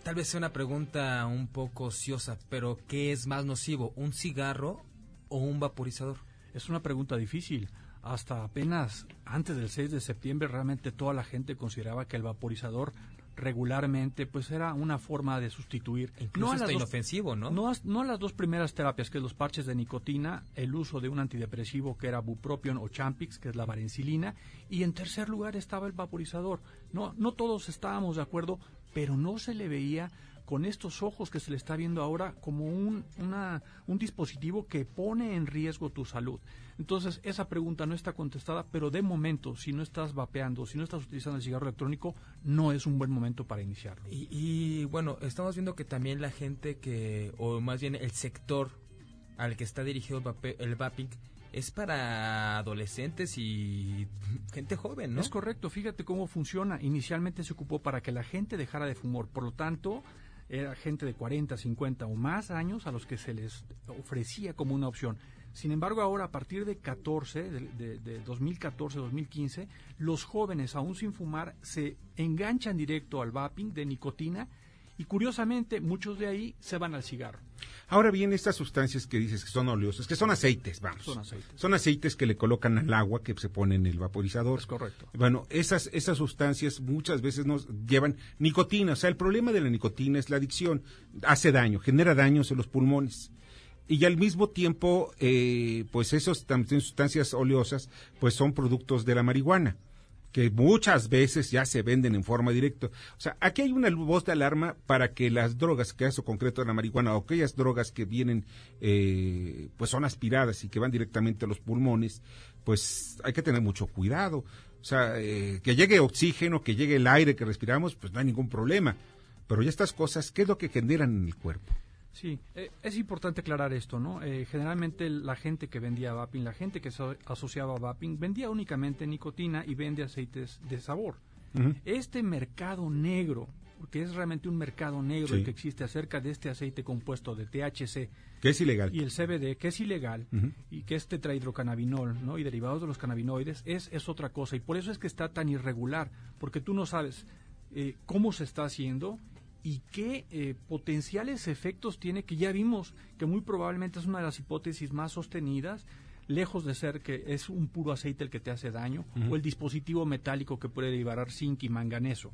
tal vez sea una pregunta un poco ociosa, pero ¿qué es más nocivo, un cigarro o un vaporizador? Es una pregunta difícil. Hasta apenas antes del 6 de septiembre realmente toda la gente consideraba que el vaporizador regularmente, pues era una forma de sustituir. Incluso no inofensivo, ¿no? ¿no? No a las dos primeras terapias, que es los parches de nicotina, el uso de un antidepresivo que era bupropion o champix, que es la varencilina, y en tercer lugar estaba el vaporizador. No, no todos estábamos de acuerdo, pero no se le veía con estos ojos que se le está viendo ahora como un, un dispositivo que pone en riesgo tu salud. Entonces, esa pregunta no está contestada, pero de momento, si no estás vapeando, si no estás utilizando el cigarro electrónico, no es un buen momento para iniciarlo. Y, bueno, estamos viendo que también la gente que, o más bien el sector al que está dirigido el, vaping, es para adolescentes y gente joven, ¿no? Es correcto, fíjate cómo funciona. Inicialmente se ocupó para que la gente dejara de fumar, por lo tanto, era gente de 40, 50 o más años a los que se les ofrecía como una opción. Sin embargo, ahora a partir de 14, de, de, 2014-2015, los jóvenes aún sin fumar se enganchan directo al vaping de nicotina y curiosamente muchos de ahí se van al cigarro. Ahora bien, estas sustancias que dices que son oleosas, que son aceites, vamos. Son aceites. Son aceites que le colocan al agua que se pone en el vaporizador. Es correcto. Bueno, esas, esas sustancias muchas veces nos llevan nicotina. O sea, el problema de la nicotina es la adicción. Hace daño, genera daños en los pulmones y al mismo tiempo, eh, pues esas sustancias oleosas, pues son productos de la marihuana que muchas veces ya se venden en forma directa. O sea, aquí hay una voz de alarma para que las drogas, que caso concreto de la marihuana, o aquellas drogas que vienen, eh, pues son aspiradas y que van directamente a los pulmones, pues hay que tener mucho cuidado. O sea, eh, que llegue oxígeno, que llegue el aire que respiramos, pues no hay ningún problema. Pero ya estas cosas, ¿qué es lo que generan en el cuerpo? Sí, eh, es importante aclarar esto, ¿no? Eh, generalmente la gente que vendía vaping, la gente que se asociaba a vaping, vendía únicamente nicotina y vende aceites de sabor. Este mercado negro, porque es realmente un mercado negro el que existe acerca de este aceite compuesto de THC, que es ilegal, y el CBD, que es ilegal, y que es tetrahidrocannabinol, ¿no? Y derivados de los cannabinoides, es, es otra cosa. Y por eso es que está tan irregular, porque tú no sabes eh, cómo se está haciendo y qué eh, potenciales efectos tiene, que ya vimos que muy probablemente es una de las hipótesis más sostenidas, lejos de ser que es un puro aceite el que te hace daño, o el dispositivo metálico que puede liberar zinc y manganeso.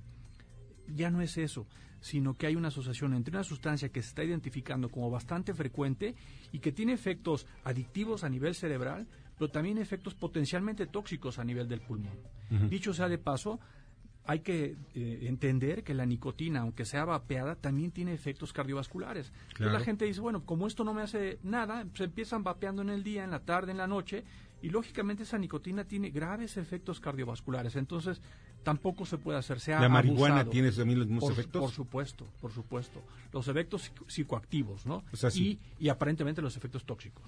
Ya no es eso, sino que hay una asociación entre una sustancia que se está identificando como bastante frecuente y que tiene efectos adictivos a nivel cerebral, pero también efectos potencialmente tóxicos a nivel del pulmón. Dicho sea de paso, hay que eh, entender que la nicotina, aunque sea vapeada, también tiene efectos cardiovasculares. Entonces la gente dice, bueno, como esto no me hace nada, se empiezan vapeando en el día, en la tarde, en la noche, y lógicamente esa nicotina tiene graves efectos cardiovasculares. Entonces tampoco se puede hacer. ¿La marihuana tiene también los mismos efectos? Por supuesto, por supuesto. Los efectos psicoactivos, ¿no? y, y aparentemente los efectos tóxicos.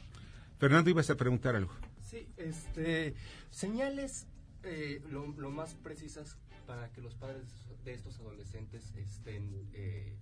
Fernando, ibas a preguntar algo. Sí, este, señales eh, lo, lo, más precisas para que los padres de estos adolescentes estén eh,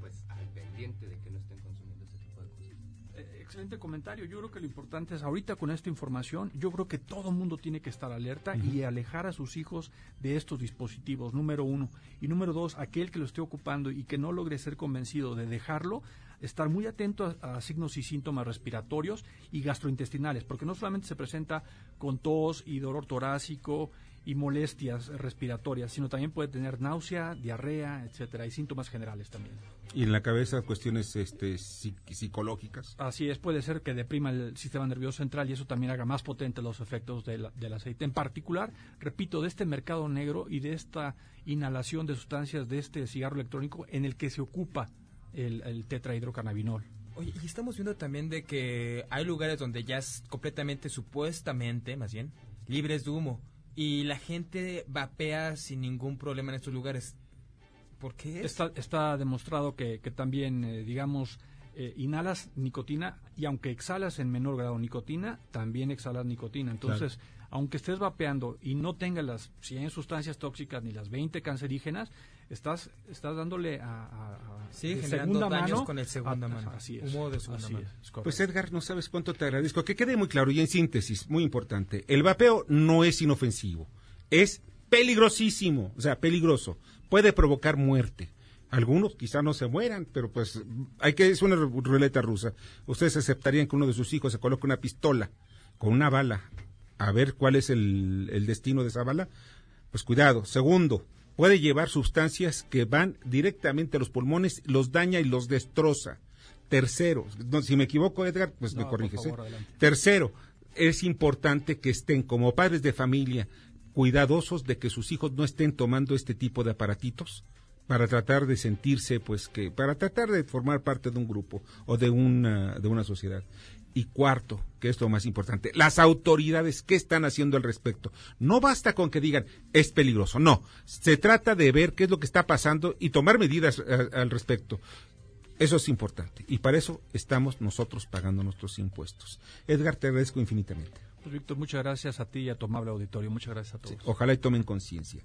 pues al pendiente de que no estén consumiendo este tipo de cosas. Eh, excelente comentario. Yo creo que lo importante es ahorita con esta información, yo creo que todo el mundo tiene que estar alerta y alejar a sus hijos de estos dispositivos, número uno. Y número dos, aquel que lo esté ocupando y que no logre ser convencido de dejarlo, estar muy atento a, signos y síntomas respiratorios y gastrointestinales, porque no solamente se presenta con tos y dolor torácico y molestias respiratorias, sino también puede tener náusea, diarrea, etcétera, y síntomas generales también. Y en la cabeza cuestiones este, psicológicas. Así es, puede ser que deprima el sistema nervioso central y eso también haga más potentes los efectos del, del aceite. En particular, repito, de este mercado negro y de esta inhalación de sustancias de este cigarro electrónico en el que se ocupa el, el tetrahidrocannabinol. Oye, y estamos viendo también de que hay lugares donde ya es completamente, supuestamente, más bien, libres de humo. Y la gente vapea sin ningún problema en estos lugares. ¿Por qué? Está, está demostrado que, que también, eh, digamos, eh, inhalas nicotina y aunque exhalas en menor grado nicotina, también exhalas nicotina. Entonces, aunque estés vapeando y no tengas las 100 sustancias tóxicas ni las 20 cancerígenas, estás estás dándole a, a, segunda mano con el segunda mano. Así es. pues Edgar, no sabes cuánto te agradezco. Que quede muy claro y en síntesis, muy importante. El vapeo no es inofensivo, es peligrosísimo, o sea, peligroso. Puede provocar muerte. Algunos quizá no se mueran, pero pues hay que es una ruleta rusa. Ustedes aceptarían que uno de sus hijos se coloque una pistola con una bala a ver cuál es el, el destino de esa bala. Pues cuidado. Segundo, puede llevar sustancias que van directamente a los pulmones, los daña y los destroza. Tercero, si me equivoco, Edgar, pues me corriges. ¿eh? Tercero, es importante que estén como padres de familia cuidadosos de que sus hijos no estén tomando este tipo de aparatitos para tratar de sentirse, pues que, para tratar de formar parte de un grupo o de una, de una sociedad. Y cuarto, que es lo más importante, las autoridades, ¿qué están haciendo al respecto? No basta con que digan, es peligroso, no. Se trata de ver qué es lo que está pasando y tomar medidas eh, al respecto. Eso es importante. Y para eso estamos nosotros pagando nuestros impuestos. Edgar, te agradezco infinitamente. Pues Víctor, muchas gracias a ti y a tu amable auditorio. Muchas gracias a todos. ojalá y tomen conciencia.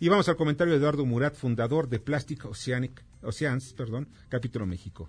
Y vamos al comentario de Eduardo Murat, fundador de Plastic Oceanic, Oceans, perdón, capítulo México.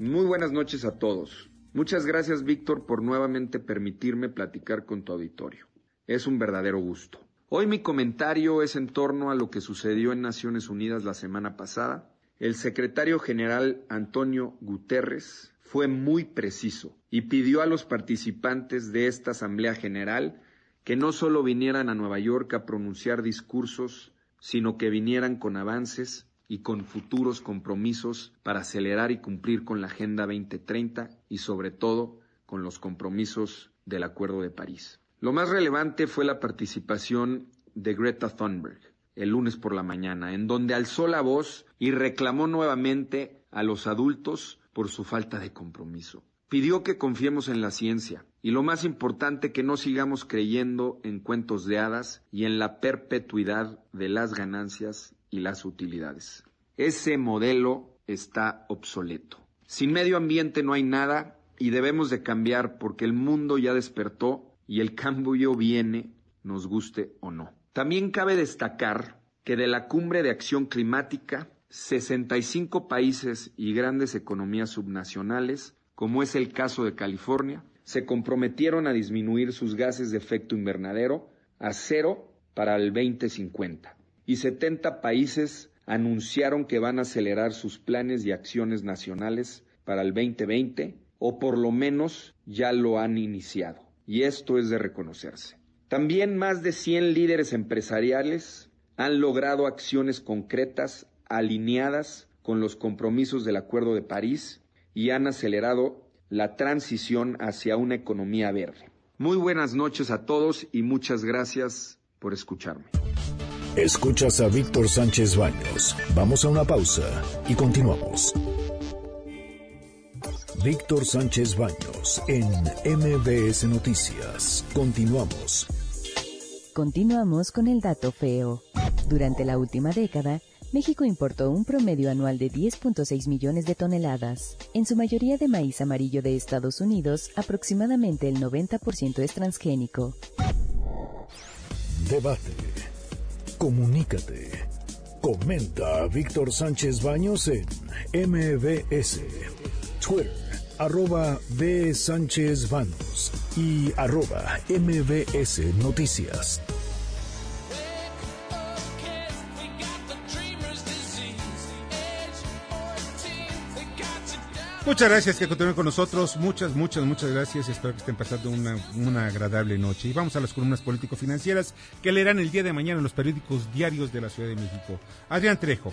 Muy buenas noches a todos. Muchas gracias, Víctor, por nuevamente permitirme platicar con tu auditorio. Es un verdadero gusto. Hoy mi comentario es en torno a lo que sucedió en Naciones Unidas la semana pasada. El secretario general Antonio Guterres fue muy preciso y pidió a los participantes de esta Asamblea General que no solo vinieran a Nueva York a pronunciar discursos, sino que vinieran con avances y con futuros compromisos para acelerar y cumplir con la Agenda 2030 y sobre todo con los compromisos del Acuerdo de París. Lo más relevante fue la participación de Greta Thunberg el lunes por la mañana, en donde alzó la voz y reclamó nuevamente a los adultos por su falta de compromiso. Pidió que confiemos en la ciencia y lo más importante que no sigamos creyendo en cuentos de hadas y en la perpetuidad de las ganancias las utilidades. Ese modelo está obsoleto. Sin medio ambiente no hay nada y debemos de cambiar porque el mundo ya despertó y el cambio viene, nos guste o no. También cabe destacar que de la cumbre de acción climática, 65 países y grandes economías subnacionales, como es el caso de California, se comprometieron a disminuir sus gases de efecto invernadero a cero para el 2050 y 70 países anunciaron que van a acelerar sus planes y acciones nacionales para el 2020 o por lo menos ya lo han iniciado. Y esto es de reconocerse. También más de 100 líderes empresariales han logrado acciones concretas alineadas con los compromisos del Acuerdo de París y han acelerado la transición hacia una economía verde. Muy buenas noches a todos y muchas gracias por escucharme. Escuchas a Víctor Sánchez Baños. Vamos a una pausa y continuamos. Víctor Sánchez Baños en MBS Noticias. Continuamos. Continuamos con el dato feo. Durante la última década, México importó un promedio anual de 10.6 millones de toneladas, en su mayoría de maíz amarillo de Estados Unidos, aproximadamente el 90% es transgénico. Debate Comunícate. Comenta a Víctor Sánchez Baños en MBS, Twitter, arroba B. Sánchez Baños y arroba MBS Noticias. Muchas gracias que continúen con nosotros. Muchas, muchas, muchas gracias. Espero que estén pasando una, una agradable noche. Y vamos a las columnas político-financieras que leerán el día de mañana en los periódicos diarios de la Ciudad de México. Adrián Trejo.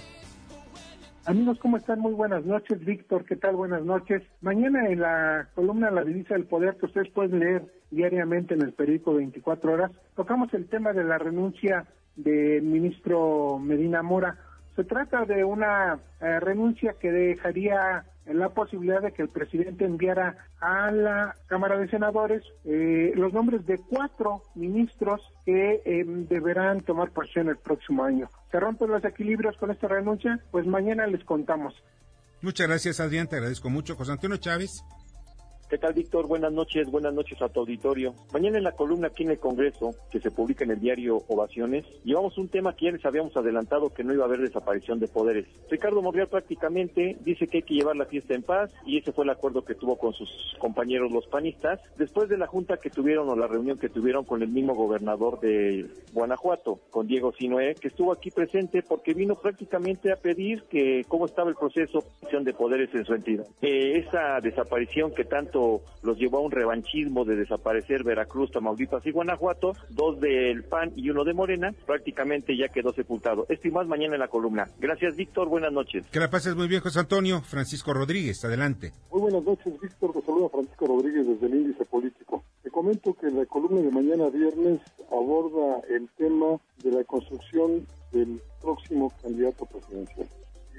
Amigos, ¿cómo están? Muy buenas noches. Víctor, ¿qué tal? Buenas noches. Mañana en la columna La Divisa del Poder, que ustedes pueden leer diariamente en el periódico 24 horas, tocamos el tema de la renuncia del ministro Medina Mora. Se trata de una eh, renuncia que dejaría en la posibilidad de que el presidente enviara a la Cámara de Senadores eh, los nombres de cuatro ministros que em, deberán tomar posición el próximo año. ¿Se rompen los equilibrios con esta renuncia? Pues mañana les contamos. Muchas gracias, Adrián. Te agradezco mucho. José Antonio Chávez. ¿Qué tal, Víctor? Buenas noches, buenas noches a tu auditorio. Mañana en la columna aquí en el Congreso, que se publica en el diario Ovaciones, llevamos un tema que ya les habíamos adelantado que no iba a haber desaparición de poderes. Ricardo Monreal prácticamente dice que hay que llevar la fiesta en paz y ese fue el acuerdo que tuvo con sus compañeros los panistas después de la junta que tuvieron o la reunión que tuvieron con el mismo gobernador de Guanajuato, con Diego Sinoé, que estuvo aquí presente porque vino prácticamente a pedir que cómo estaba el proceso de poderes en su entidad. Eh, esa desaparición que tanto los llevó a un revanchismo de desaparecer Veracruz, Tamaulipas y Guanajuato, dos del PAN y uno de Morena, prácticamente ya quedó sepultado. Esto y más mañana en la columna. Gracias, Víctor. Buenas noches. Que la pases muy bien, José Antonio. Francisco Rodríguez, adelante. Muy buenas noches, Víctor. Te saluda Francisco Rodríguez desde el Índice Político. Te comento que la columna de mañana viernes aborda el tema de la construcción del próximo candidato presidencial.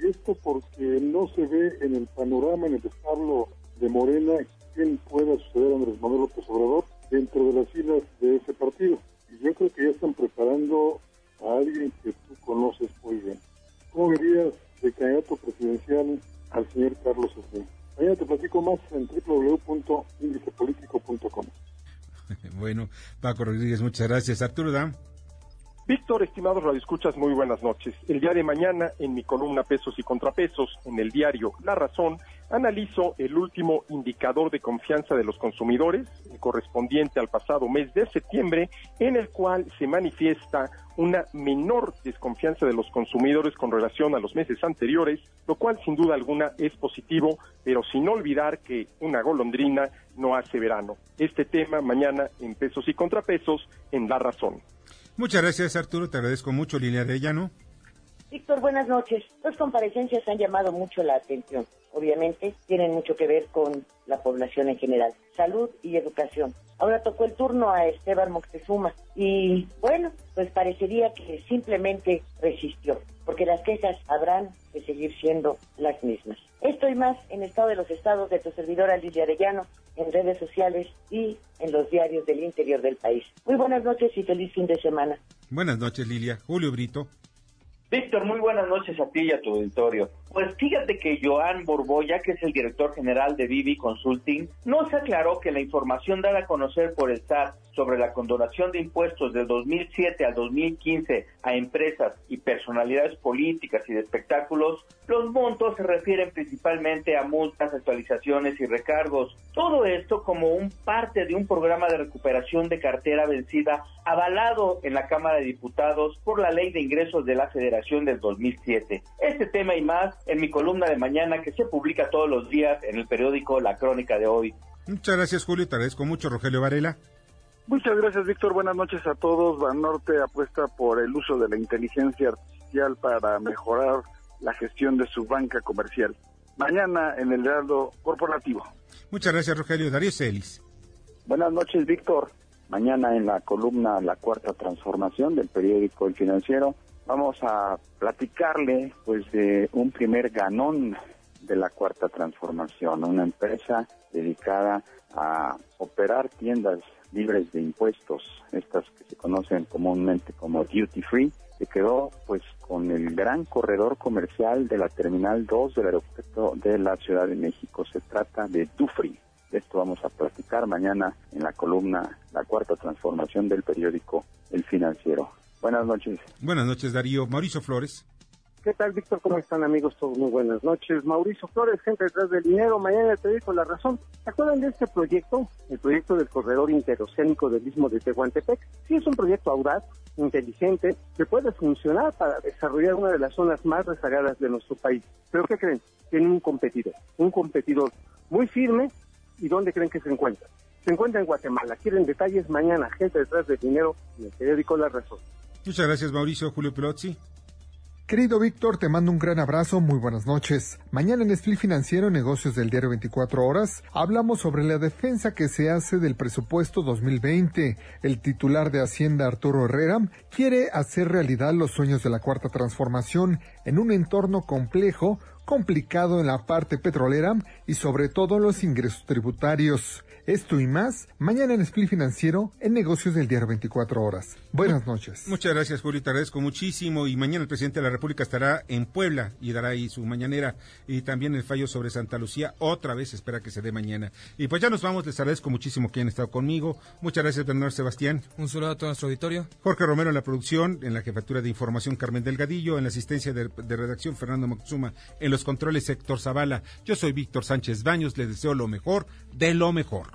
Y esto porque no se ve en el panorama, en el establo de Morena, quién pueda suceder a Andrés Manuel López Obrador dentro de las filas de ese partido. Y yo creo que ya están preparando a alguien que tú conoces muy bien. ¿Cómo verías de candidato presidencial al señor Carlos Slim? Mañana te platico más en www.indicepolitico.com. bueno, Paco Rodríguez, muchas gracias. Arturo. Víctor, estimados radioescuchas, muy buenas noches. El día de mañana, en mi columna Pesos y Contrapesos, en el diario La Razón, analizo el último indicador de confianza de los consumidores, correspondiente al pasado mes de septiembre, en el cual se manifiesta una menor desconfianza de los consumidores con relación a los meses anteriores, lo cual sin duda alguna es positivo, pero sin olvidar que una golondrina no hace verano. Este tema mañana en Pesos y Contrapesos, en La Razón. Muchas gracias, Arturo. Te agradezco mucho, Línea Arellano. Víctor, buenas noches. Dos comparecencias han llamado mucho la atención. Obviamente tienen mucho que ver con la población en general, salud y educación. Ahora tocó el turno a Esteban Moctezuma y bueno, pues parecería que simplemente resistió, porque las quejas habrán de seguir siendo las mismas. Esto y más en Estado de los Estados de tu servidora Lidia Arellano, en redes sociales y en los diarios del interior del país. Muy buenas noches y feliz fin de semana. Buenas noches, Lilia. Julio Brito. Víctor, muy buenas noches a ti y a tu auditorio. Pues fíjate que Joan Borboya, que es el director general de Vivi Consulting, nos aclaró que la información dada a conocer por el SAT sobre la condonación de impuestos del 2007 al 2015 a empresas y personalidades políticas y de espectáculos, los montos se refieren principalmente a multas, actualizaciones y recargos. Todo esto como un parte de un programa de recuperación de cartera vencida avalado en la Cámara de Diputados por la Ley de Ingresos de la Federación del 2007. Este tema y más en mi columna de mañana que se publica todos los días en el periódico La Crónica de hoy. Muchas gracias Julio, te agradezco mucho Rogelio Varela. Muchas gracias, Víctor. Buenas noches a todos. Banorte apuesta por el uso de la inteligencia artificial para mejorar la gestión de su banca comercial. Mañana en el Heraldo Corporativo. Muchas gracias, Rogelio. Darío Celis. Buenas noches, Víctor. Mañana en la columna La Cuarta Transformación del periódico El Financiero vamos a platicarle pues de un primer ganón de la Cuarta Transformación, una empresa dedicada a operar tiendas libres de impuestos, estas que se conocen comúnmente como duty free, que quedó pues con el gran corredor comercial de la Terminal 2 del aeropuerto de la Ciudad de México. Se trata de Dufri. De esto vamos a platicar mañana en la columna La Cuarta Transformación del periódico El Financiero. Buenas noches. Buenas noches, Darío. Mauricio Flores. ¿Qué tal, Víctor? ¿Cómo están, amigos? Todos muy buenas noches. Mauricio Flores, gente detrás del dinero. Mañana te digo la razón. ¿Se acuerdan de este proyecto? El proyecto del corredor interoceánico del Istmo de Tehuantepec. Sí, es un proyecto audaz, inteligente, que puede funcionar para desarrollar una de las zonas más rezagadas de nuestro país. ¿Pero qué creen? Tiene un competidor. Un competidor muy firme. ¿Y dónde creen que se encuentra? Se encuentra en Guatemala. Quieren detalles mañana, gente detrás del dinero, en el periódico La Razón. Muchas gracias, Mauricio. Julio Pelozzi. Querido Víctor, te mando un gran abrazo, muy buenas noches. Mañana en Split Financiero, negocios del diario 24 horas, hablamos sobre la defensa que se hace del presupuesto 2020. El titular de Hacienda, Arturo Herrera, quiere hacer realidad los sueños de la cuarta transformación en un entorno complejo complicado en la parte petrolera y sobre todo los ingresos tributarios. Esto y más, mañana en Split Financiero, en negocios del diario 24 horas. Buenas noches. Muchas gracias, Julio. Te agradezco muchísimo. Y mañana el presidente de la República estará en Puebla y dará ahí su mañanera. Y también el fallo sobre Santa Lucía. Otra vez espera que se dé mañana. Y pues ya nos vamos. Les agradezco muchísimo que hayan estado conmigo. Muchas gracias, Bernardo Sebastián. Un saludo a todo nuestro auditorio. Jorge Romero en la producción, en la jefatura de información Carmen Delgadillo, en la asistencia de, de redacción Fernando Moxuma, en los controles Héctor Zavala. Yo soy Víctor Sánchez Baños. Les deseo lo mejor de lo mejor.